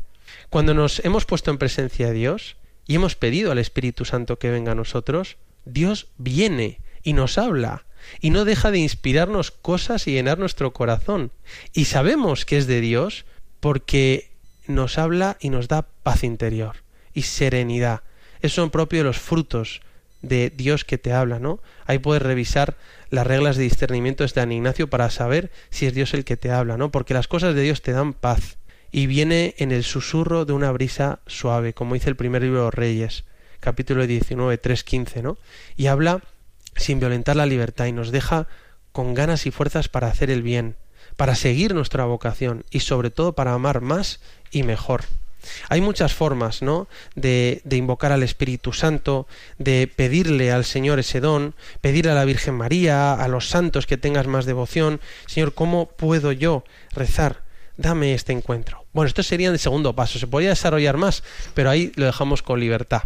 Cuando nos hemos puesto en presencia de Dios y hemos pedido al Espíritu Santo que venga a nosotros, Dios viene y nos habla y no deja de inspirarnos cosas y llenar nuestro corazón. Y sabemos que es de Dios porque nos habla y nos da paz interior y serenidad esos son propios de los frutos de Dios que te habla, ¿no? Ahí puedes revisar las reglas de discernimiento de San Ignacio para saber si es Dios el que te habla, ¿no? Porque las cosas de Dios te dan paz y viene en el susurro de una brisa suave, como dice el primer libro de los Reyes, capítulo 19, 3.15, ¿no? Y habla sin violentar la libertad y nos deja con ganas y fuerzas para hacer el bien, para seguir nuestra vocación y sobre todo para amar más y mejor. Hay muchas formas, ¿no? De, de, invocar al Espíritu Santo, de pedirle al Señor ese don, pedirle a la Virgen María, a los santos que tengas más devoción. Señor, ¿cómo puedo yo rezar? Dame este encuentro. Bueno, esto sería el segundo paso. Se podría desarrollar más, pero ahí lo dejamos con libertad.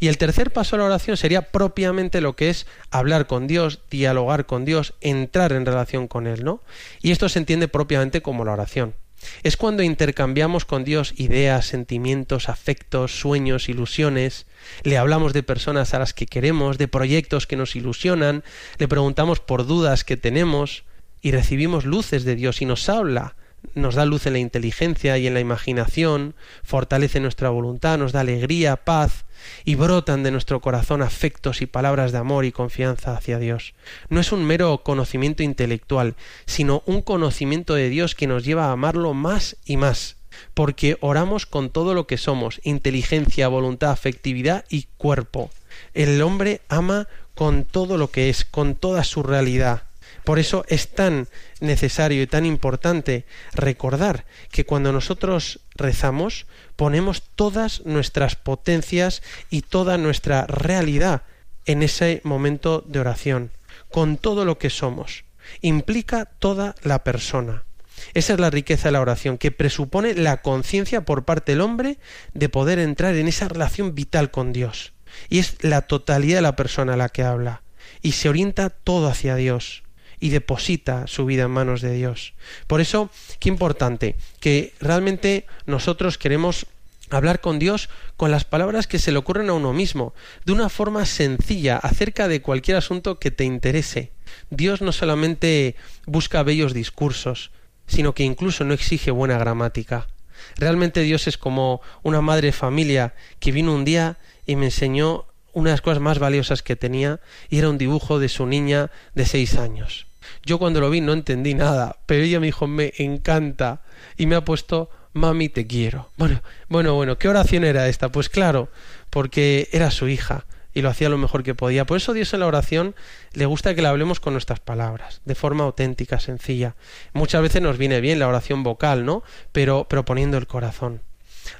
Y el tercer paso de la oración sería propiamente lo que es hablar con Dios, dialogar con Dios, entrar en relación con Él, ¿no? Y esto se entiende propiamente como la oración. Es cuando intercambiamos con Dios ideas, sentimientos, afectos, sueños, ilusiones, le hablamos de personas a las que queremos, de proyectos que nos ilusionan, le preguntamos por dudas que tenemos y recibimos luces de Dios y nos habla, nos da luz en la inteligencia y en la imaginación, fortalece nuestra voluntad, nos da alegría, paz, y brotan de nuestro corazón afectos y palabras de amor y confianza hacia Dios. No es un mero conocimiento intelectual, sino un conocimiento de Dios que nos lleva a amarlo más y más, porque oramos con todo lo que somos, inteligencia, voluntad, afectividad y cuerpo. El hombre ama con todo lo que es, con toda su realidad. Por eso es tan necesario y tan importante recordar que cuando nosotros rezamos ponemos todas nuestras potencias y toda nuestra realidad en ese momento de oración, con todo lo que somos. Implica toda la persona. Esa es la riqueza de la oración, que presupone la conciencia por parte del hombre de poder entrar en esa relación vital con Dios. Y es la totalidad de la persona la que habla. Y se orienta todo hacia Dios y deposita su vida en manos de Dios. Por eso, qué importante, que realmente nosotros queremos hablar con Dios con las palabras que se le ocurren a uno mismo, de una forma sencilla, acerca de cualquier asunto que te interese. Dios no solamente busca bellos discursos, sino que incluso no exige buena gramática. Realmente Dios es como una madre familia que vino un día y me enseñó una de las cosas más valiosas que tenía y era un dibujo de su niña de seis años. Yo cuando lo vi no entendí nada, pero ella me dijo me encanta y me ha puesto mami te quiero. Bueno, bueno, bueno, ¿qué oración era esta? Pues claro, porque era su hija y lo hacía lo mejor que podía. Por eso Dios en la oración le gusta que le hablemos con nuestras palabras, de forma auténtica, sencilla. Muchas veces nos viene bien la oración vocal, ¿no? Pero, pero poniendo el corazón.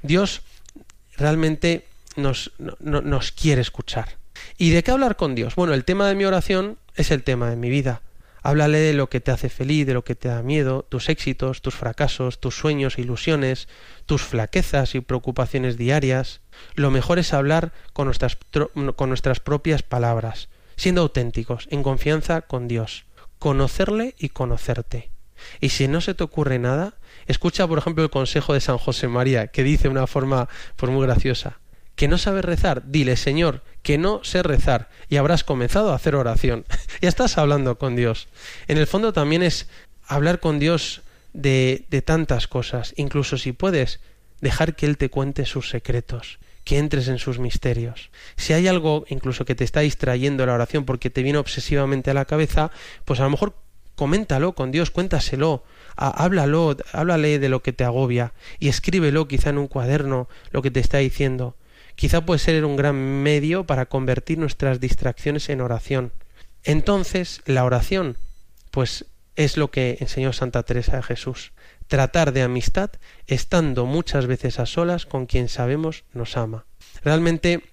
Dios realmente nos, nos quiere escuchar. ¿Y de qué hablar con Dios? Bueno, el tema de mi oración es el tema de mi vida. Háblale de lo que te hace feliz, de lo que te da miedo, tus éxitos, tus fracasos, tus sueños e ilusiones, tus flaquezas y preocupaciones diarias. Lo mejor es hablar con nuestras, propias palabras, siendo auténticos, en confianza con Dios, conocerle y conocerte. Y si no se te ocurre nada, escucha por ejemplo el consejo de San José María, que dice de una forma pues muy graciosa que no sabes rezar, dile Señor, que no sé rezar, y habrás comenzado a hacer oración. ya estás hablando con Dios. En el fondo también es hablar con Dios de, de tantas cosas, incluso si puedes, dejar que Él te cuente sus secretos, que entres en sus misterios. Si hay algo incluso que te está distrayendo la oración porque te viene obsesivamente a la cabeza, pues a lo mejor coméntalo con Dios, cuéntaselo, háblalo, háblale de lo que te agobia y escríbelo quizá en un cuaderno lo que te está diciendo quizá puede ser un gran medio para convertir nuestras distracciones en oración. Entonces, la oración, pues es lo que enseñó Santa Teresa de Jesús, tratar de amistad estando muchas veces a solas con quien sabemos nos ama. Realmente,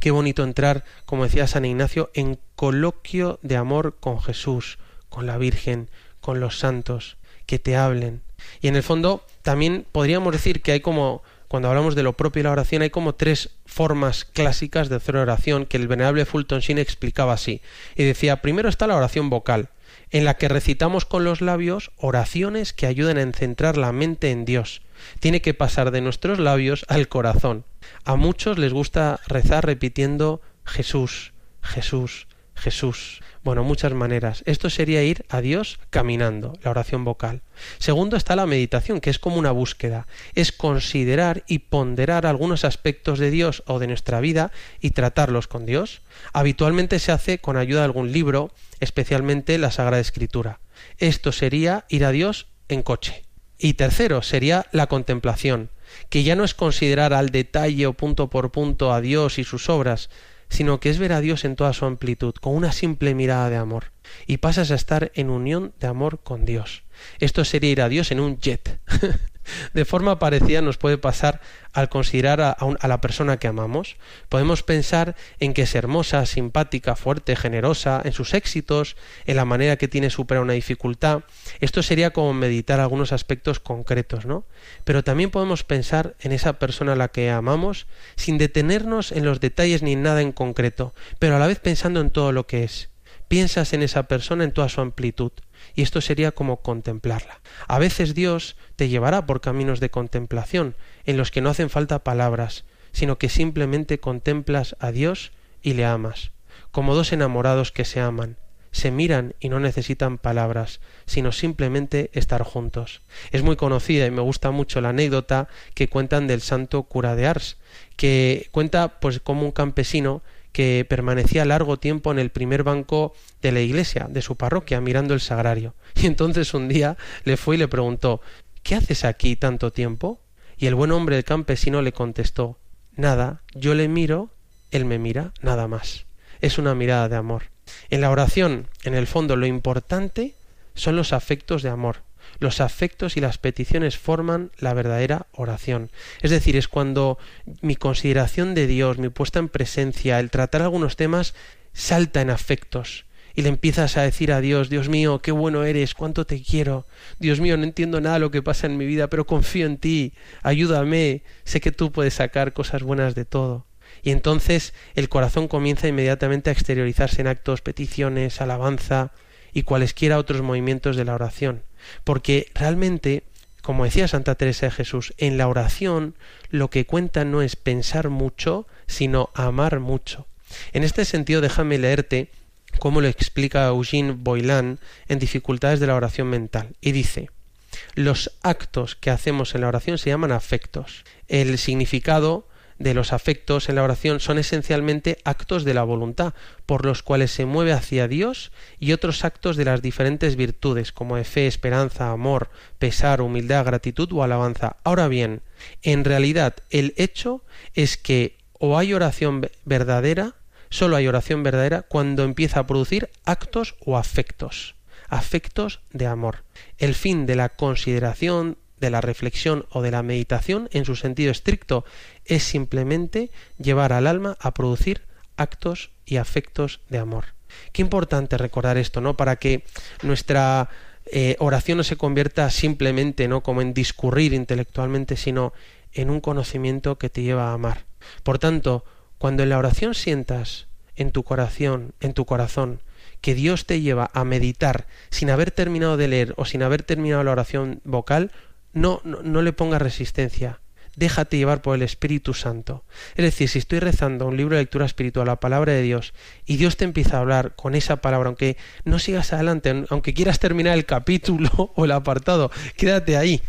qué bonito entrar, como decía San Ignacio, en coloquio de amor con Jesús, con la Virgen, con los santos, que te hablen. Y en el fondo, también podríamos decir que hay como cuando hablamos de lo propio de la oración, hay como tres formas clásicas de hacer oración que el venerable Fulton Sheen explicaba así. Y decía, primero está la oración vocal, en la que recitamos con los labios oraciones que ayudan a centrar la mente en Dios. Tiene que pasar de nuestros labios al corazón. A muchos les gusta rezar repitiendo Jesús, Jesús, Jesús. Bueno, muchas maneras. Esto sería ir a Dios caminando, la oración vocal. Segundo está la meditación, que es como una búsqueda. Es considerar y ponderar algunos aspectos de Dios o de nuestra vida y tratarlos con Dios. Habitualmente se hace con ayuda de algún libro, especialmente la Sagrada Escritura. Esto sería ir a Dios en coche. Y tercero sería la contemplación, que ya no es considerar al detalle o punto por punto a Dios y sus obras, sino que es ver a Dios en toda su amplitud, con una simple mirada de amor, y pasas a estar en unión de amor con Dios. Esto sería ir a Dios en un jet. de forma parecida nos puede pasar al considerar a, a, la persona que amamos. Podemos pensar en que es hermosa, simpática, fuerte, generosa, en sus éxitos, en la manera que tiene superar una dificultad. Esto sería como meditar algunos aspectos concretos, ¿no? Pero también podemos pensar en esa persona a la que amamos sin detenernos en los detalles ni en nada en concreto, pero a la vez pensando en todo lo que es. Piensas en esa persona en toda su amplitud y esto sería como contemplarla. A veces Dios te llevará por caminos de contemplación, en los que no hacen falta palabras, sino que simplemente contemplas a Dios y le amas, como dos enamorados que se aman, se miran y no necesitan palabras, sino simplemente estar juntos. Es muy conocida y me gusta mucho la anécdota que cuentan del santo cura de Ars, que cuenta pues como un campesino que permanecía largo tiempo en el primer banco de la iglesia, de su parroquia, mirando el sagrario. Y entonces un día le fue y le preguntó ¿Qué haces aquí tanto tiempo? Y el buen hombre del campesino le contestó Nada, yo le miro, él me mira, nada más. Es una mirada de amor. En la oración, en el fondo, lo importante son los afectos de amor. Los afectos y las peticiones forman la verdadera oración. Es decir, es cuando mi consideración de Dios, mi puesta en presencia, el tratar algunos temas, salta en afectos. Y le empiezas a decir a Dios, Dios mío, qué bueno eres, cuánto te quiero. Dios mío, no entiendo nada de lo que pasa en mi vida, pero confío en ti, ayúdame, sé que tú puedes sacar cosas buenas de todo. Y entonces el corazón comienza inmediatamente a exteriorizarse en actos, peticiones, alabanza y cualesquiera otros movimientos de la oración porque realmente, como decía Santa Teresa de Jesús, en la oración lo que cuenta no es pensar mucho, sino amar mucho. En este sentido, déjame leerte cómo lo explica Eugene Boylan en Dificultades de la oración mental, y dice los actos que hacemos en la oración se llaman afectos. El significado de los afectos en la oración son esencialmente actos de la voluntad, por los cuales se mueve hacia Dios y otros actos de las diferentes virtudes, como de fe, esperanza, amor, pesar, humildad, gratitud o alabanza. Ahora bien, en realidad el hecho es que o hay oración verdadera, solo hay oración verdadera cuando empieza a producir actos o afectos, afectos de amor. El fin de la consideración de la reflexión o de la meditación en su sentido estricto es simplemente llevar al alma a producir actos y afectos de amor. Qué importante recordar esto, ¿no? Para que nuestra eh, oración no se convierta simplemente, ¿no? Como en discurrir intelectualmente, sino en un conocimiento que te lleva a amar. Por tanto, cuando en la oración sientas en tu corazón, en tu corazón, que Dios te lleva a meditar sin haber terminado de leer o sin haber terminado la oración vocal, no, no, no le pongas resistencia. Déjate llevar por el Espíritu Santo. Es decir, si estoy rezando un libro de lectura espiritual, la palabra de Dios, y Dios te empieza a hablar con esa palabra, aunque no sigas adelante, aunque quieras terminar el capítulo o el apartado, quédate ahí.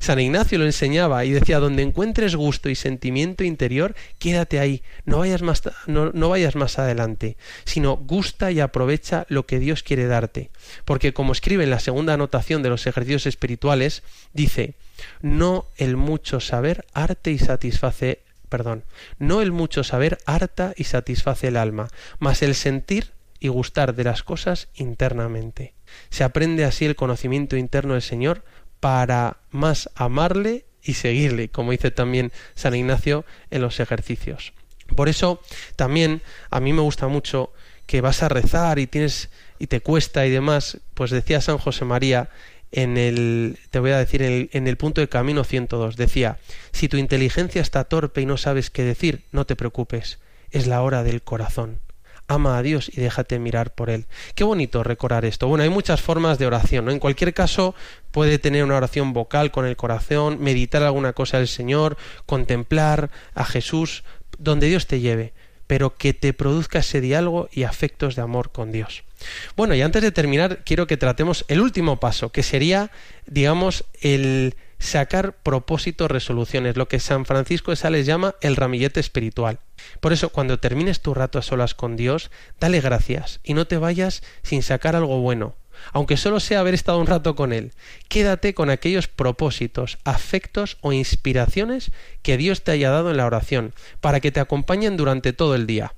San Ignacio lo enseñaba y decía, donde encuentres gusto y sentimiento interior, quédate ahí, no vayas más, no, vayas más adelante, sino gusta y aprovecha lo que Dios quiere darte. Porque como escribe en la segunda anotación de los ejercicios espirituales, dice, no el mucho saber arte y satisface perdón, no el mucho saber harta y satisface el alma, mas el sentir y gustar de las cosas internamente. Se aprende así el conocimiento interno del Señor para más amarle y seguirle, como dice también San Ignacio en los ejercicios. Por eso también a mí me gusta mucho que vas a rezar y tienes y te cuesta y demás, pues decía San José María en el te voy a decir en el, punto de camino 102 decía, si tu inteligencia está torpe y no sabes qué decir, no te preocupes, es la hora del corazón ama a Dios y déjate mirar por Él. Qué bonito recordar esto. Bueno, hay muchas formas de oración, ¿no? En cualquier caso, puede tener una oración vocal con el corazón, meditar alguna cosa del Señor, contemplar a Jesús, donde Dios te lleve, pero que te produzca ese diálogo y afectos de amor con Dios. Bueno, y antes de terminar, quiero que tratemos el último paso, que sería, digamos, el sacar propósitos, resoluciones, lo que San Francisco de Sales llama el ramillete espiritual. Por eso, cuando termines tu rato a solas con Dios, dale gracias y no te vayas sin sacar algo bueno, aunque solo sea haber estado un rato con Él. Quédate con aquellos propósitos, afectos o inspiraciones que Dios te haya dado en la oración, para que te acompañen durante todo el día.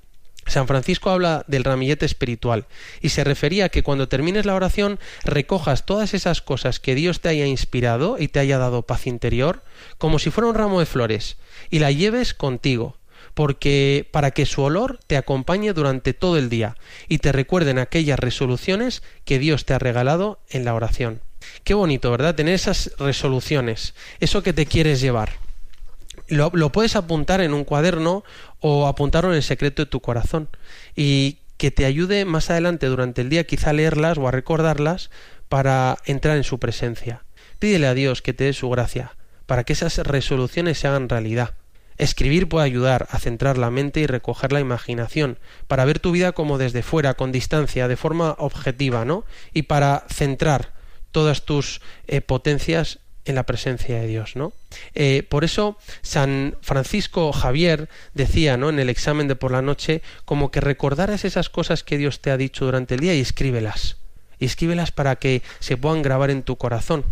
San Francisco habla del ramillete espiritual y se refería a que cuando termines la oración recojas todas esas cosas que Dios te haya inspirado y te haya dado paz interior como si fuera un ramo de flores y la lleves contigo porque para que su olor te acompañe durante todo el día y te recuerden aquellas resoluciones que Dios te ha regalado en la oración. Qué bonito, ¿verdad? Tener esas resoluciones, eso que te quieres llevar lo, puedes apuntar en un cuaderno o apuntarlo en el secreto de tu corazón y que te ayude más adelante durante el día quizá a leerlas o a recordarlas para entrar en su presencia. Pídele a Dios que te dé su gracia para que esas resoluciones se hagan realidad. Escribir puede ayudar a centrar la mente y recoger la imaginación, para ver tu vida como desde fuera, con distancia, de forma objetiva, ¿no? Y para centrar todas tus eh, potencias en la presencia de Dios, ¿no? Eh, por eso San Francisco Javier decía, ¿no? En el examen de por la noche, como que recordaras esas cosas que Dios te ha dicho durante el día y escríbelas. Y escríbelas para que se puedan grabar en tu corazón.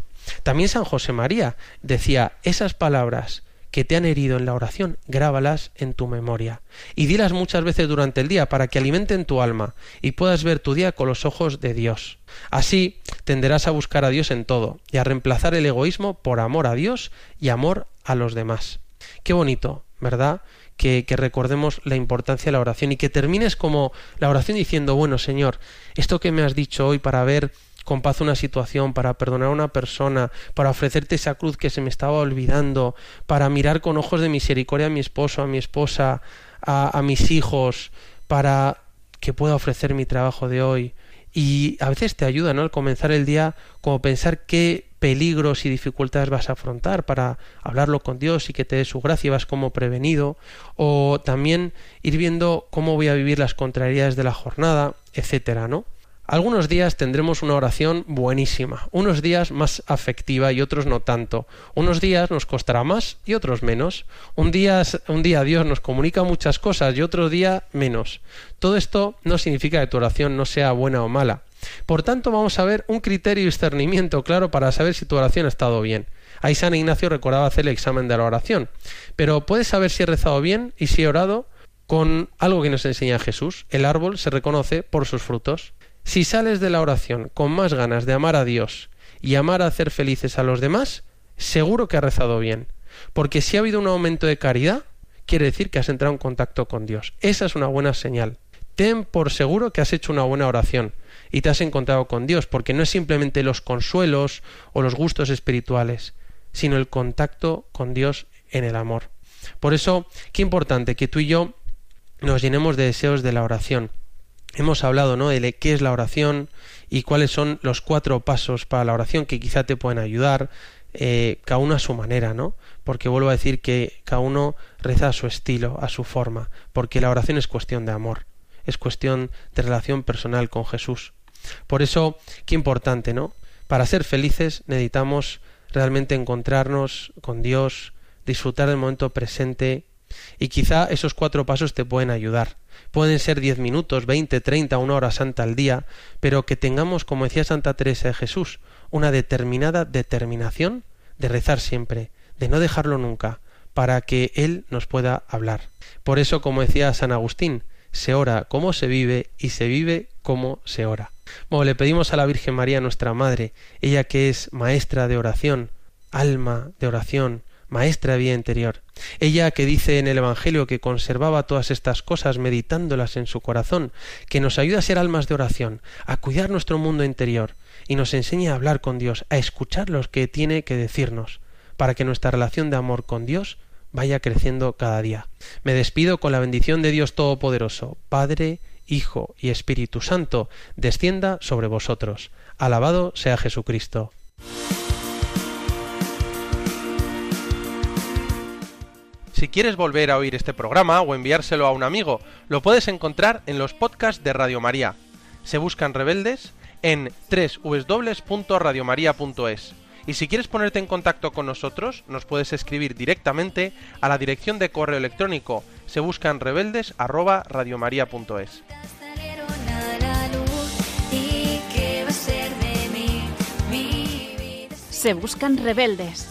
También San José María decía, esas palabras que te han herido en la oración, grábalas en tu memoria y dilas muchas veces durante el día para que alimenten tu alma y puedas ver tu día con los ojos de Dios. Así tenderás a buscar a Dios en todo y a reemplazar el egoísmo por amor a Dios y amor a los demás. Qué bonito, ¿verdad? Que, que, recordemos la importancia de la oración y que termines como la oración diciendo, bueno Señor, esto que me has dicho hoy para ver con paz una situación, para perdonar a una persona, para ofrecerte esa cruz que se me estaba olvidando, para mirar con ojos de misericordia a mi esposo, a mi esposa, a, a mis hijos, para que pueda ofrecer mi trabajo de hoy. Y a veces te ayuda, ¿no? Al comenzar el día, como pensar qué peligros y dificultades vas a afrontar para hablarlo con Dios y que te dé su gracia y vas como prevenido. O también ir viendo cómo voy a vivir las contrariedades de la jornada, etcétera, ¿no? Algunos días tendremos una oración buenísima, unos días más afectiva y otros no tanto. Unos días nos costará más y otros menos. Un día, un día Dios nos comunica muchas cosas y otro día menos. Todo esto no significa que tu oración no sea buena o mala. Por tanto, vamos a ver un criterio y discernimiento claro para saber si tu oración ha estado bien. Ahí San Ignacio recordaba hacer el examen de la oración. Pero puedes saber si he rezado bien y si he orado con algo que nos enseña Jesús. El árbol se reconoce por sus frutos. Si sales de la oración con más ganas de amar a Dios y amar a hacer felices a los demás, seguro que has rezado bien. Porque si ha habido un aumento de caridad, quiere decir que has entrado en contacto con Dios. Esa es una buena señal. Ten por seguro que has hecho una buena oración y te has encontrado con Dios, porque no es simplemente los consuelos o los gustos espirituales, sino el contacto con Dios en el amor. Por eso, qué importante que tú y yo nos llenemos de deseos de la oración hemos hablado ¿no? de qué es la oración y cuáles son los cuatro pasos para la oración que quizá te pueden ayudar, eh, cada uno a su manera, ¿no? Porque vuelvo a decir que cada uno reza a su estilo, a su forma, porque la oración es cuestión de amor, es cuestión de relación personal con Jesús. Por eso, qué importante, ¿no? Para ser felices necesitamos realmente encontrarnos con Dios, disfrutar del momento presente y quizá esos cuatro pasos te pueden ayudar. Pueden ser diez minutos, veinte, treinta, una hora santa al día, pero que tengamos, como decía Santa Teresa de Jesús, una determinada determinación de rezar siempre, de no dejarlo nunca, para que Él nos pueda hablar. Por eso, como decía San Agustín, se ora como se vive y se vive como se ora. Bueno, le pedimos a la Virgen María, nuestra Madre, ella que es maestra de oración, alma de oración, maestra vida interior. Ella que dice en el Evangelio que conservaba todas estas cosas meditándolas en su corazón, que nos ayuda a ser almas de oración, a cuidar nuestro mundo interior y nos enseña a hablar con Dios, a escuchar lo que tiene que decirnos, para que nuestra relación de amor con Dios vaya creciendo cada día. Me despido con la bendición de Dios Todopoderoso, Padre, Hijo y Espíritu Santo, descienda sobre vosotros. Alabado sea Jesucristo. Si quieres volver a oír este programa o enviárselo a un amigo, lo puedes encontrar en los podcasts de Radio María. Se buscan rebeldes en www.radiomaria.es. Y si quieres ponerte en contacto con nosotros, nos puedes escribir directamente a la dirección de correo electrónico se buscan rebeldes Se buscan rebeldes